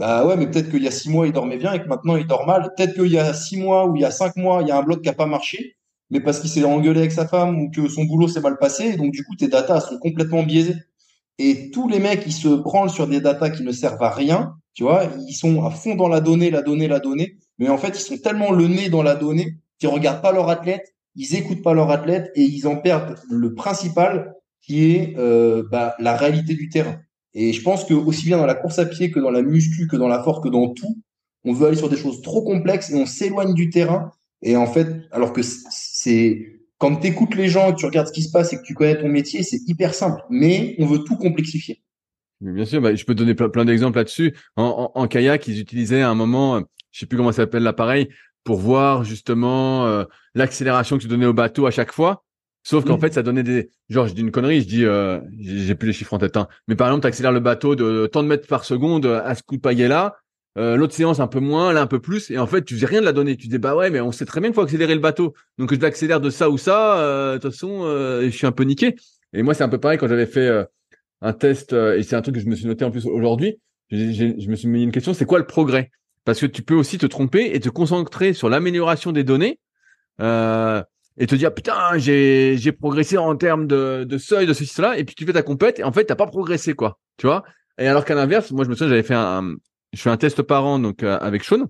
Bah ouais, mais peut-être qu'il y a six mois, il dormait bien et que maintenant, il dort mal. Peut-être qu'il y a six mois ou il y a cinq mois, il y a un bloc qui n'a pas marché, mais parce qu'il s'est engueulé avec sa femme ou que son boulot s'est mal passé. Donc, du coup, tes datas sont complètement biaisées. Et tous les mecs qui se branlent sur des datas qui ne servent à rien, tu vois, ils sont à fond dans la donnée, la donnée, la donnée. Mais en fait, ils sont tellement le nez dans la donnée qu'ils regardent pas leur athlète, ils écoutent pas leur athlète et ils en perdent le principal qui est euh, bah, la réalité du terrain. Et je pense que aussi bien dans la course à pied que dans la muscu, que dans la force, que dans tout, on veut aller sur des choses trop complexes et on s'éloigne du terrain. Et en fait, alors que c'est quand tu écoutes les gens, que tu regardes ce qui se passe et que tu connais ton métier, c'est hyper simple. Mais on veut tout complexifier. bien sûr, bah, je peux te donner plein, d'exemples là-dessus. En, kayak, ils utilisaient à un moment, je sais plus comment ça s'appelle l'appareil, pour voir justement euh, l'accélération que tu donnais au bateau à chaque fois. Sauf qu'en fait, ça donnait des. Genre, je dis une connerie, je dis, euh, j'ai plus les chiffres en tête. Hein. Mais par exemple, tu accélères le bateau de tant de mètres par seconde à ce coup de pagaie là. Euh, L'autre séance un peu moins, là un peu plus. Et en fait, tu faisais rien de la donner. Tu dis, bah ouais, mais on sait très bien qu'il faut accélérer le bateau. Donc, je l'accélère de ça ou ça. Euh, de toute façon, euh, je suis un peu niqué. Et moi, c'est un peu pareil quand j'avais fait un test. et c'est un truc que je me suis noté en plus aujourd'hui. Je me suis mis une question, c'est quoi le progrès? Parce que tu peux aussi te tromper et te concentrer sur l'amélioration des données. Et te dire putain j'ai j'ai progressé en termes de, de seuil de ceci cela et puis tu fais ta compète et en fait t'as pas progressé quoi tu vois? Et alors qu'à l'inverse moi je me souviens j'avais fait un, je fais un test par an donc euh, avec Sean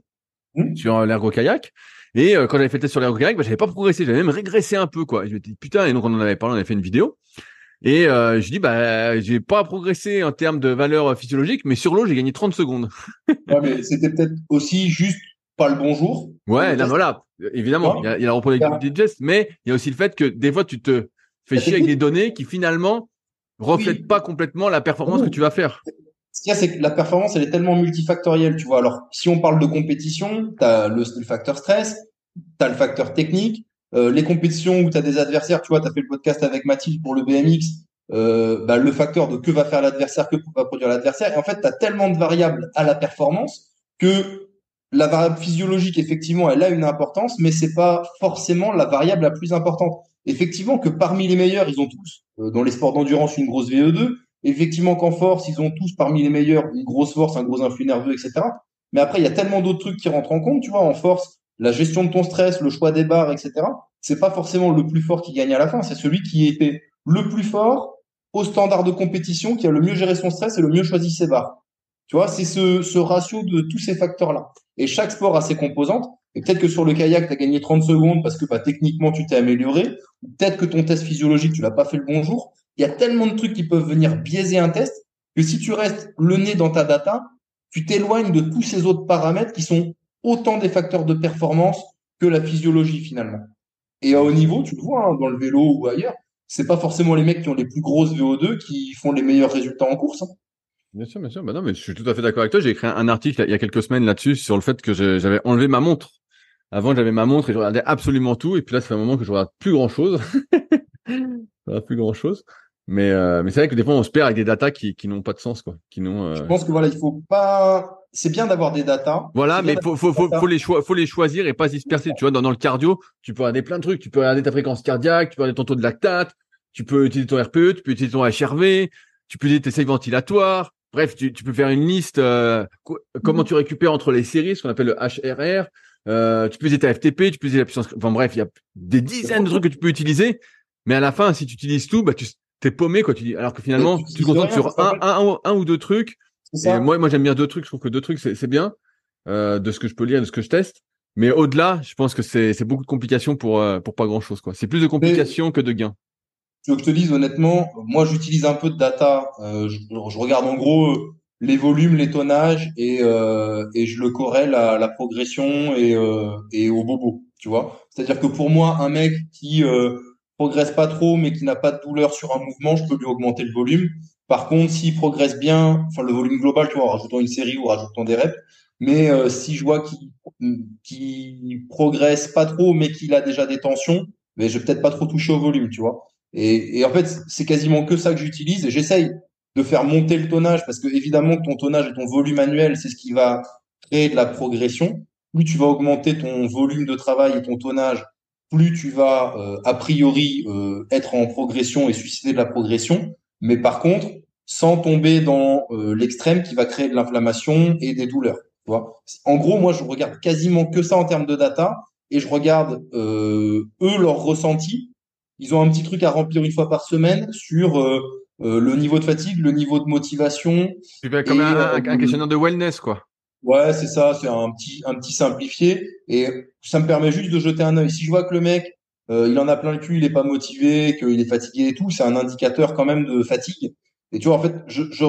mmh. sur euh, l'ergo kayak et euh, quand j'avais fait le test sur l'ergo kayak bah, j'avais pas progressé. J'avais même régressé un peu quoi. Et je me dis putain et donc on en avait parlé on avait fait une vidéo. Et je dis bah j'ai pas progressé en termes de valeur physiologique mais sur l'eau j'ai gagné 30 secondes. Ouais mais c'était peut-être aussi juste pas le bonjour. Ouais, là, voilà. Évidemment, il y a, il y a la reproductibilité de gestes, mais il y a aussi le fait que des fois, tu te fais chier avec des données qui finalement reflètent pas complètement la performance que tu vas faire. Ce qu'il y a, c'est que la performance, elle est tellement multifactorielle, tu vois. Alors, si on parle de compétition, tu as le, facteur stress, tu as le facteur technique, euh, les compétitions où tu as des adversaires, tu vois, tu as fait le podcast avec Mathilde pour le BMX, euh, bah, le facteur de que va faire l'adversaire, que va produire l'adversaire. Et en fait, tu as tellement de variables à la performance que la variable physiologique, effectivement, elle a une importance, mais c'est pas forcément la variable la plus importante. Effectivement, que parmi les meilleurs, ils ont tous, euh, dans les sports d'endurance, une grosse VE2. Effectivement qu'en force, ils ont tous parmi les meilleurs une grosse force, un gros influx nerveux, etc. Mais après, il y a tellement d'autres trucs qui rentrent en compte, tu vois, en force, la gestion de ton stress, le choix des barres, etc. C'est pas forcément le plus fort qui gagne à la fin, c'est celui qui était le plus fort au standard de compétition, qui a le mieux géré son stress et le mieux choisi ses barres. Tu vois, c'est ce, ce ratio de tous ces facteurs-là. Et chaque sport a ses composantes. Et peut-être que sur le kayak, tu as gagné 30 secondes parce que bah, techniquement, tu t'es amélioré. Peut-être que ton test physiologique, tu l'as pas fait le bon jour. Il y a tellement de trucs qui peuvent venir biaiser un test que si tu restes le nez dans ta data, tu t'éloignes de tous ces autres paramètres qui sont autant des facteurs de performance que la physiologie finalement. Et à haut niveau, tu le vois, hein, dans le vélo ou ailleurs, c'est pas forcément les mecs qui ont les plus grosses VO2 qui font les meilleurs résultats en course. Hein. Bien sûr, bien sûr. Bah non, mais je suis tout à fait d'accord avec toi. J'ai écrit un article il y a quelques semaines là-dessus sur le fait que j'avais enlevé ma montre. Avant, j'avais ma montre et je regardais absolument tout. Et puis là, fait un moment que je regarde plus grand chose. plus grand chose. Mais, euh, mais c'est vrai que des fois, on se perd avec des datas qui, qui n'ont pas de sens, quoi. Qui n'ont, euh... Je pense que voilà, il faut pas. C'est bien d'avoir des datas. Voilà, mais faut, faut, faut, faut, les faut les choisir et pas se disperser. Tu vois, dans, dans le cardio, tu peux regarder plein de trucs. Tu peux regarder ta fréquence cardiaque, tu peux regarder ton taux de lactate, tu peux utiliser ton RPE, tu peux utiliser ton HRV, tu peux utiliser tes seuils ventilatoires. Bref, tu, tu peux faire une liste. Euh, comment tu récupères entre les séries, ce qu'on appelle le HRR. Euh, tu peux utiliser ta FTP, tu peux utiliser la puissance. Enfin bref, il y a des dizaines de trucs que tu peux utiliser. Mais à la fin, si tu utilises tout, bah tu t'es paumé quoi. Tu dis alors que finalement, tu, te concentres sur un, un, un, ou deux trucs. Et moi, moi j'aime bien deux trucs. Je trouve que deux trucs c'est bien euh, de ce que je peux lire, de ce que je teste. Mais au-delà, je pense que c'est beaucoup de complications pour euh, pour pas grand chose quoi. C'est plus de complications que de gains. Tu veux que je te dise honnêtement, moi j'utilise un peu de data. Euh, je, je, regarde en gros les volumes, les tonnages et euh, et je le corrèle à la progression et euh, et au bobo. Tu vois. C'est-à-dire que pour moi, un mec qui euh, progresse pas trop, mais qui n'a pas de douleur sur un mouvement, je peux lui augmenter le volume. Par contre, s'il progresse bien, enfin le volume global, tu vois, en rajoutant une série ou en rajoutant des reps, mais euh, si je vois qu'il qu progresse pas trop, mais qu'il a déjà des tensions, mais je vais peut-être pas trop toucher au volume, tu vois. Et, en fait, c'est quasiment que ça que j'utilise et j'essaye de faire monter le tonnage parce que évidemment ton tonnage et ton volume annuel, c'est ce qui va créer de la progression. Plus tu vas augmenter ton volume de travail et ton tonnage, plus tu vas euh, a priori euh, être en progression et susciter de la progression, mais par contre, sans tomber dans euh, l'extrême qui va créer de l'inflammation et des douleurs. Tu vois en gros, moi, je regarde quasiment que ça en termes de data et je regarde eux leur ressenti. Ils ont un petit truc à remplir une fois par semaine sur le niveau de fatigue, le niveau de motivation. Tu fais comme un, un questionnaire de wellness, quoi. Ouais, c'est ça, c'est un petit, un petit simplifié. Et ça me permet juste de jeter un œil. Si je vois que le mec, euh, il en a plein le cul, il est pas motivé, qu'il est fatigué et tout, c'est un indicateur quand même de fatigue. Et tu vois, en fait, je, je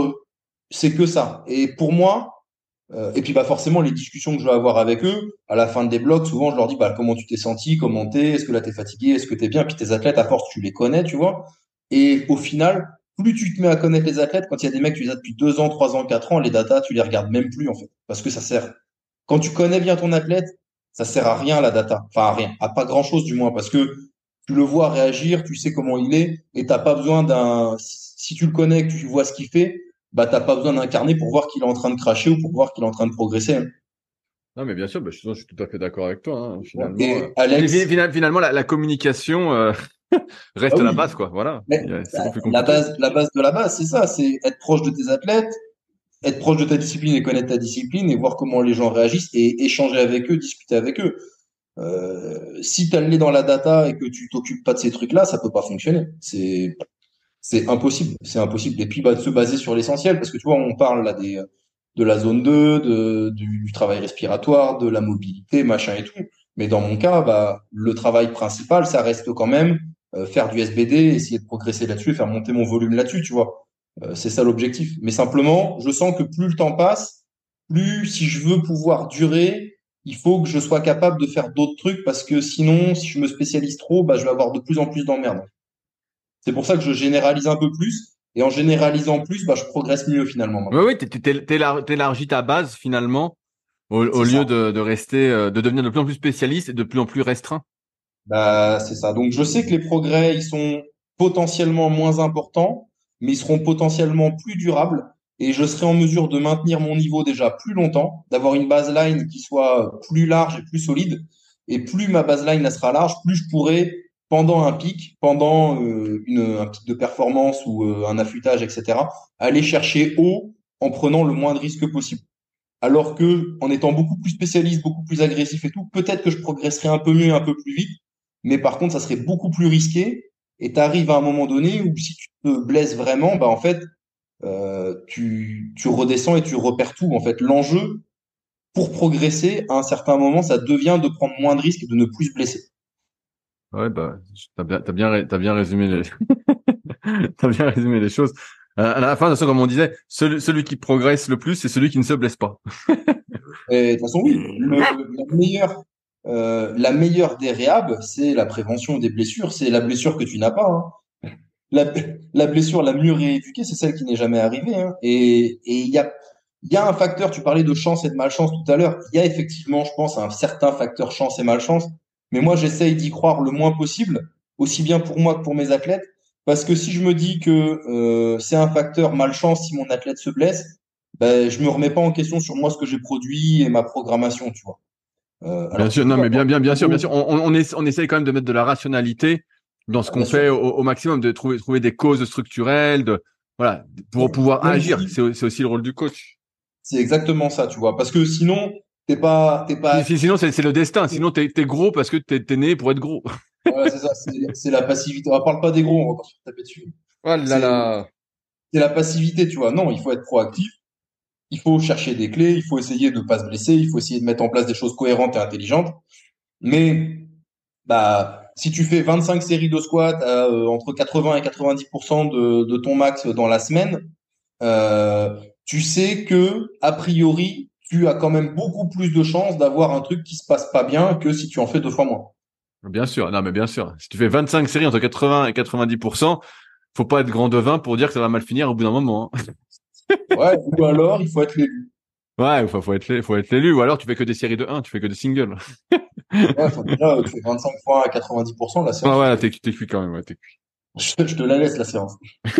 c'est que ça. Et pour moi, euh, et puis bah forcément les discussions que je vais avoir avec eux, à la fin des blogs, souvent je leur dis bah comment tu t'es senti, comment t'es, est-ce que là t'es fatigué, est-ce que t'es bien, puis tes athlètes à force tu les connais, tu vois. Et au final, plus tu te mets à connaître les athlètes, quand il y a des mecs, tu les as depuis deux ans, trois ans, quatre ans, les datas, tu les regardes même plus, en fait. Parce que ça sert. Quand tu connais bien ton athlète, ça sert à rien, la data. Enfin, à rien. À pas grand chose, du moins. Parce que tu le vois réagir, tu sais comment il est, et t'as pas besoin d'un, si tu le connais, que tu vois ce qu'il fait, bah, t'as pas besoin d'incarner pour voir qu'il est en train de cracher ou pour voir qu'il est en train de progresser. Hein. Non, mais bien sûr, bah, je, suis tout à fait d'accord avec toi. Hein, finalement, euh. finalement, la, communication, euh, Reste ah la base, quoi. Voilà. Bah, la base, la base de la base, c'est ça. C'est être proche de tes athlètes, être proche de ta discipline et connaître ta discipline et voir comment les gens réagissent et échanger avec eux, discuter avec eux. Euh, si tu as le nez dans la data et que tu t'occupes pas de ces trucs-là, ça peut pas fonctionner. C'est c'est impossible, c'est impossible. Et puis bah, de se baser sur l'essentiel, parce que tu vois, on parle là des de la zone 2, de, du, du travail respiratoire, de la mobilité, machin et tout. Mais dans mon cas, bah, le travail principal, ça reste quand même faire du SBD, essayer de progresser là-dessus, faire monter mon volume là-dessus, tu vois. Euh, c'est ça l'objectif. Mais simplement, je sens que plus le temps passe, plus si je veux pouvoir durer, il faut que je sois capable de faire d'autres trucs parce que sinon, si je me spécialise trop, bah, je vais avoir de plus en plus d'emmerdes. C'est pour ça que je généralise un peu plus. Et en généralisant plus, bah, je progresse mieux finalement. Oui, oui, t'élargis ta base finalement au, au lieu de, de, rester, euh, de devenir de plus en plus spécialiste et de plus en plus restreint. Bah, c'est ça. Donc, je sais que les progrès, ils sont potentiellement moins importants, mais ils seront potentiellement plus durables. Et je serai en mesure de maintenir mon niveau déjà plus longtemps, d'avoir une baseline qui soit plus large et plus solide. Et plus ma baseline sera large, plus je pourrai, pendant un pic, pendant euh, une, un pic de performance ou euh, un affûtage, etc., aller chercher haut en prenant le moins de risques possible. Alors que, en étant beaucoup plus spécialiste, beaucoup plus agressif et tout, peut-être que je progresserai un peu mieux, un peu plus vite, mais par contre, ça serait beaucoup plus risqué. Et tu arrives à un moment donné où si tu te blesses vraiment, bah en fait, euh, tu, tu redescends et tu repères tout. En fait, l'enjeu pour progresser, à un certain moment, ça devient de prendre moins de risques et de ne plus se blesser. Ouais, bah, t'as bien, t'as bien, t'as bien résumé les, t'as bien résumé les choses. À la fin, de toute façon, comme on disait, celui, celui qui progresse le plus, c'est celui qui ne se blesse pas. et, de toute façon, oui, le, le meilleur, euh, la meilleure des réhab, c'est la prévention des blessures. C'est la blessure que tu n'as pas. Hein. la, la blessure la mieux rééduquée, c'est celle qui n'est jamais arrivée. Hein. Et il y a, y a un facteur, tu parlais de chance et de malchance tout à l'heure, il y a effectivement, je pense, un certain facteur chance et malchance, mais moi j'essaye d'y croire le moins possible, aussi bien pour moi que pour mes athlètes, parce que si je me dis que euh, c'est un facteur malchance si mon athlète se blesse, ben, je me remets pas en question sur moi ce que j'ai produit et ma programmation, tu vois. Euh, bien sûr, non, mais bien, bien, bien sûr, bien sûr. On, on, on essaye quand même de mettre de la rationalité dans ce qu'on fait au, maximum, de trouver, trouver des causes structurelles, de voilà, pour pouvoir agir. C'est aussi le rôle du coach. C'est exactement ça, tu vois, parce que sinon, t'es pas, t'es pas. Sinon, c'est le destin. Sinon, t'es es gros parce que t'es es né pour être gros. voilà, c'est ça. C'est la passivité. On parle pas des gros, on va encore se taper dessus. Voilà. là. C'est la passivité, tu vois. Non, il faut être proactif. Il faut chercher des clés. Il faut essayer de pas se blesser. Il faut essayer de mettre en place des choses cohérentes et intelligentes. Mais, bah, si tu fais 25 séries de squat euh, entre 80 et 90% de, de, ton max dans la semaine, euh, tu sais que a priori tu as quand même beaucoup plus de chances d'avoir un truc qui se passe pas bien que si tu en fais deux fois moins. Bien sûr, non mais bien sûr. Si tu fais 25 séries entre 80 et 90%, faut pas être grand devin pour dire que ça va mal finir au bout d'un moment. Hein. Ouais, ou alors il faut être l'élu. Ouais, il faut, faut être faut être l'élu ou alors tu fais que des séries de 1, tu fais que des singles. ouais, faut déjà, tu fais 25 fois à 90% la séance. Ah ouais, t'es, t'es cuit quand même, ouais, t'es cuit. Je, te la laisse la séance.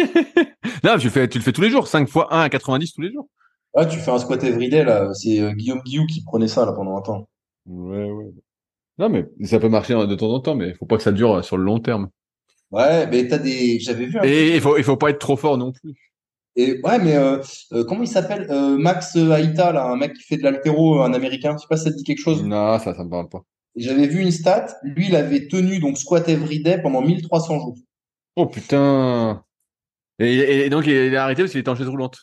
non, tu fais, tu le fais tous les jours, 5 fois 1 à 90 tous les jours. Ouais, tu fais un squat everyday là, c'est euh, Guillaume Guillou qui prenait ça là pendant un temps. Ouais, ouais. Non, mais ça peut marcher de temps en temps, mais faut pas que ça dure euh, sur le long terme. Ouais, mais t'as des, j'avais vu. Un Et il faut, il faut pas être trop fort non plus. Et ouais, mais euh, euh, comment il s'appelle euh, Max Aïta, là, un mec qui fait de l'altéro, un américain. Je sais pas si ça te dit quelque chose. Non, ça, ça me parle pas. J'avais vu une stat. Lui, il avait tenu donc squat everyday pendant 1300 jours. Oh putain. Et, et donc il a arrêté parce qu'il était en chaise roulante?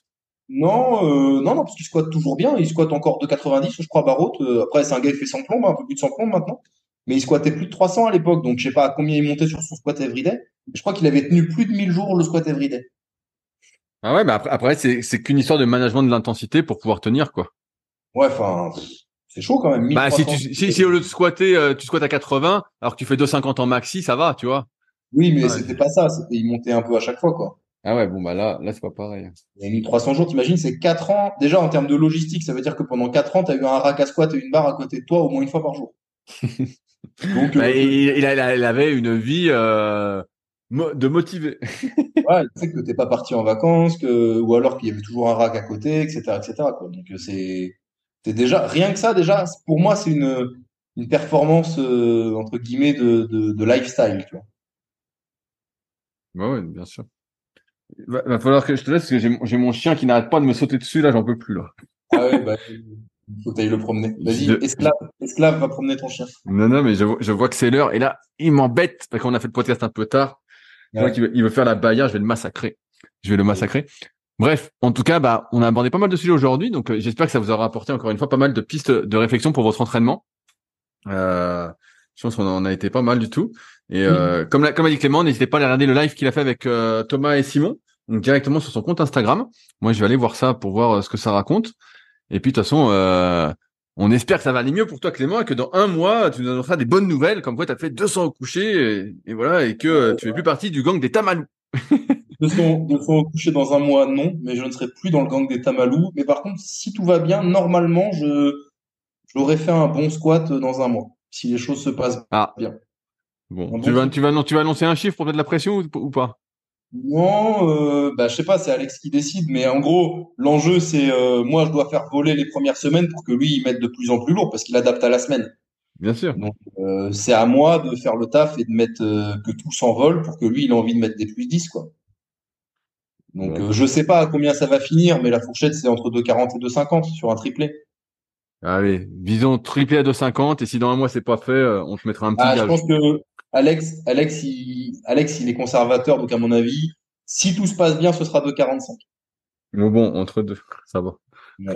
Non, euh, non, non, parce qu'il squatte toujours bien. Il squatte encore de 90, je crois, Barot. après, c'est un gars qui fait 100 plombes, un peu plus de 100 plombes maintenant. Mais il squattait plus de 300 à l'époque, donc je sais pas à combien il montait sur son squat everyday. Je crois qu'il avait tenu plus de 1000 jours le squat everyday. Ah ouais, mais après, après c'est, c'est qu'une histoire de management de l'intensité pour pouvoir tenir, quoi. Ouais, enfin, c'est chaud quand même. Bah, si, tu, si, si, au lieu de squatter, euh, tu squattes à 80, alors que tu fais 250 en maxi, ça va, tu vois. Oui, mais c'était pas ça. C'était, il montait un peu à chaque fois, quoi. Ah ouais, bon, bah là, là, c'est pas pareil. Et 1300 jours, t'imagines, c'est 4 ans. Déjà, en termes de logistique, ça veut dire que pendant 4 ans, t'as eu un rack à squat et une barre à côté de toi au moins une fois par jour. Donc, bah, euh, il, il, avait une vie, euh, de motiver. ouais, tu sais que t'es pas parti en vacances, que ou alors qu'il y avait toujours un rack à côté, etc., etc. Quoi. Donc euh, c'est déjà rien que ça déjà. Pour moi, c'est une une performance euh, entre guillemets de, de, de lifestyle. Tu vois. Ouais, ouais, bien sûr. Il va, falloir que je te laisse parce que j'ai mon chien qui n'arrête pas de me sauter dessus là, j'en peux plus là. Ah ouais, bah, faut que le promener. Vas-y, esclave, esclave, va promener ton chien. Non, non, mais je, je vois que c'est l'heure. Et là, il m'embête parce qu'on a fait le podcast un peu tard. Je vois qu'il veut, il veut faire la bagarre, je vais le massacrer. Je vais le massacrer. Bref, en tout cas, bah, on a abordé pas mal de sujets aujourd'hui, donc euh, j'espère que ça vous aura apporté encore une fois pas mal de pistes de réflexion pour votre entraînement. Euh, je pense qu'on en a été pas mal du tout. Et euh, comme l'a, comme a dit Clément, n'hésitez pas à aller regarder le live qu'il a fait avec euh, Thomas et Simon, donc directement sur son compte Instagram. Moi, je vais aller voir ça pour voir ce que ça raconte. Et puis de toute façon, on espère que ça va aller mieux pour toi, Clément, et que dans un mois, tu nous donneras des bonnes nouvelles, comme quoi tu as fait 200 au coucher, et, voilà, et que tu fais plus partie du gang des Tamalous. 200, 200 au coucher dans un mois, non, mais je ne serai plus dans le gang des Tamalous. Mais par contre, si tout va bien, normalement, je j'aurais fait un bon squat dans un mois, si les choses se passent ah. bien. Bon, tu, vas, tu, vas, tu vas annoncer un chiffre pour mettre de la pression ou pas? Non, euh, bah, je sais pas, c'est Alex qui décide, mais en gros, l'enjeu, c'est euh, moi, je dois faire voler les premières semaines pour que lui, il mette de plus en plus lourd parce qu'il adapte à la semaine. Bien sûr. Donc, euh, c'est à moi de faire le taf et de mettre euh, que tout s'envole pour que lui, il ait envie de mettre des plus 10, quoi. Donc, je sais pas à combien ça va finir, mais la fourchette, c'est entre 2,40 et 2,50 sur un triplé. Allez, visons triplé à 2,50 et si dans un mois c'est pas fait, on te mettra un petit ah, Je pense que Alex, Alex, il, Alex, il est conservateur, donc à mon avis, si tout se passe bien, ce sera de 45. Bon, bon, entre deux, ça va.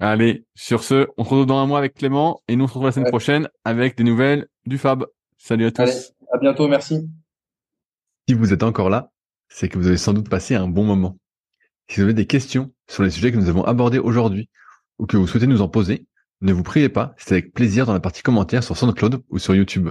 Allez, sur ce, on se retrouve dans un mois avec Clément et nous on se retrouve la semaine prochaine avec des nouvelles du Fab. Salut à tous. Allez, à bientôt, merci. Si vous êtes encore là, c'est que vous avez sans doute passé un bon moment. Si vous avez des questions sur les sujets que nous avons abordés aujourd'hui ou que vous souhaitez nous en poser, ne vous priez pas, c'est avec plaisir dans la partie commentaires sur SoundCloud ou sur YouTube.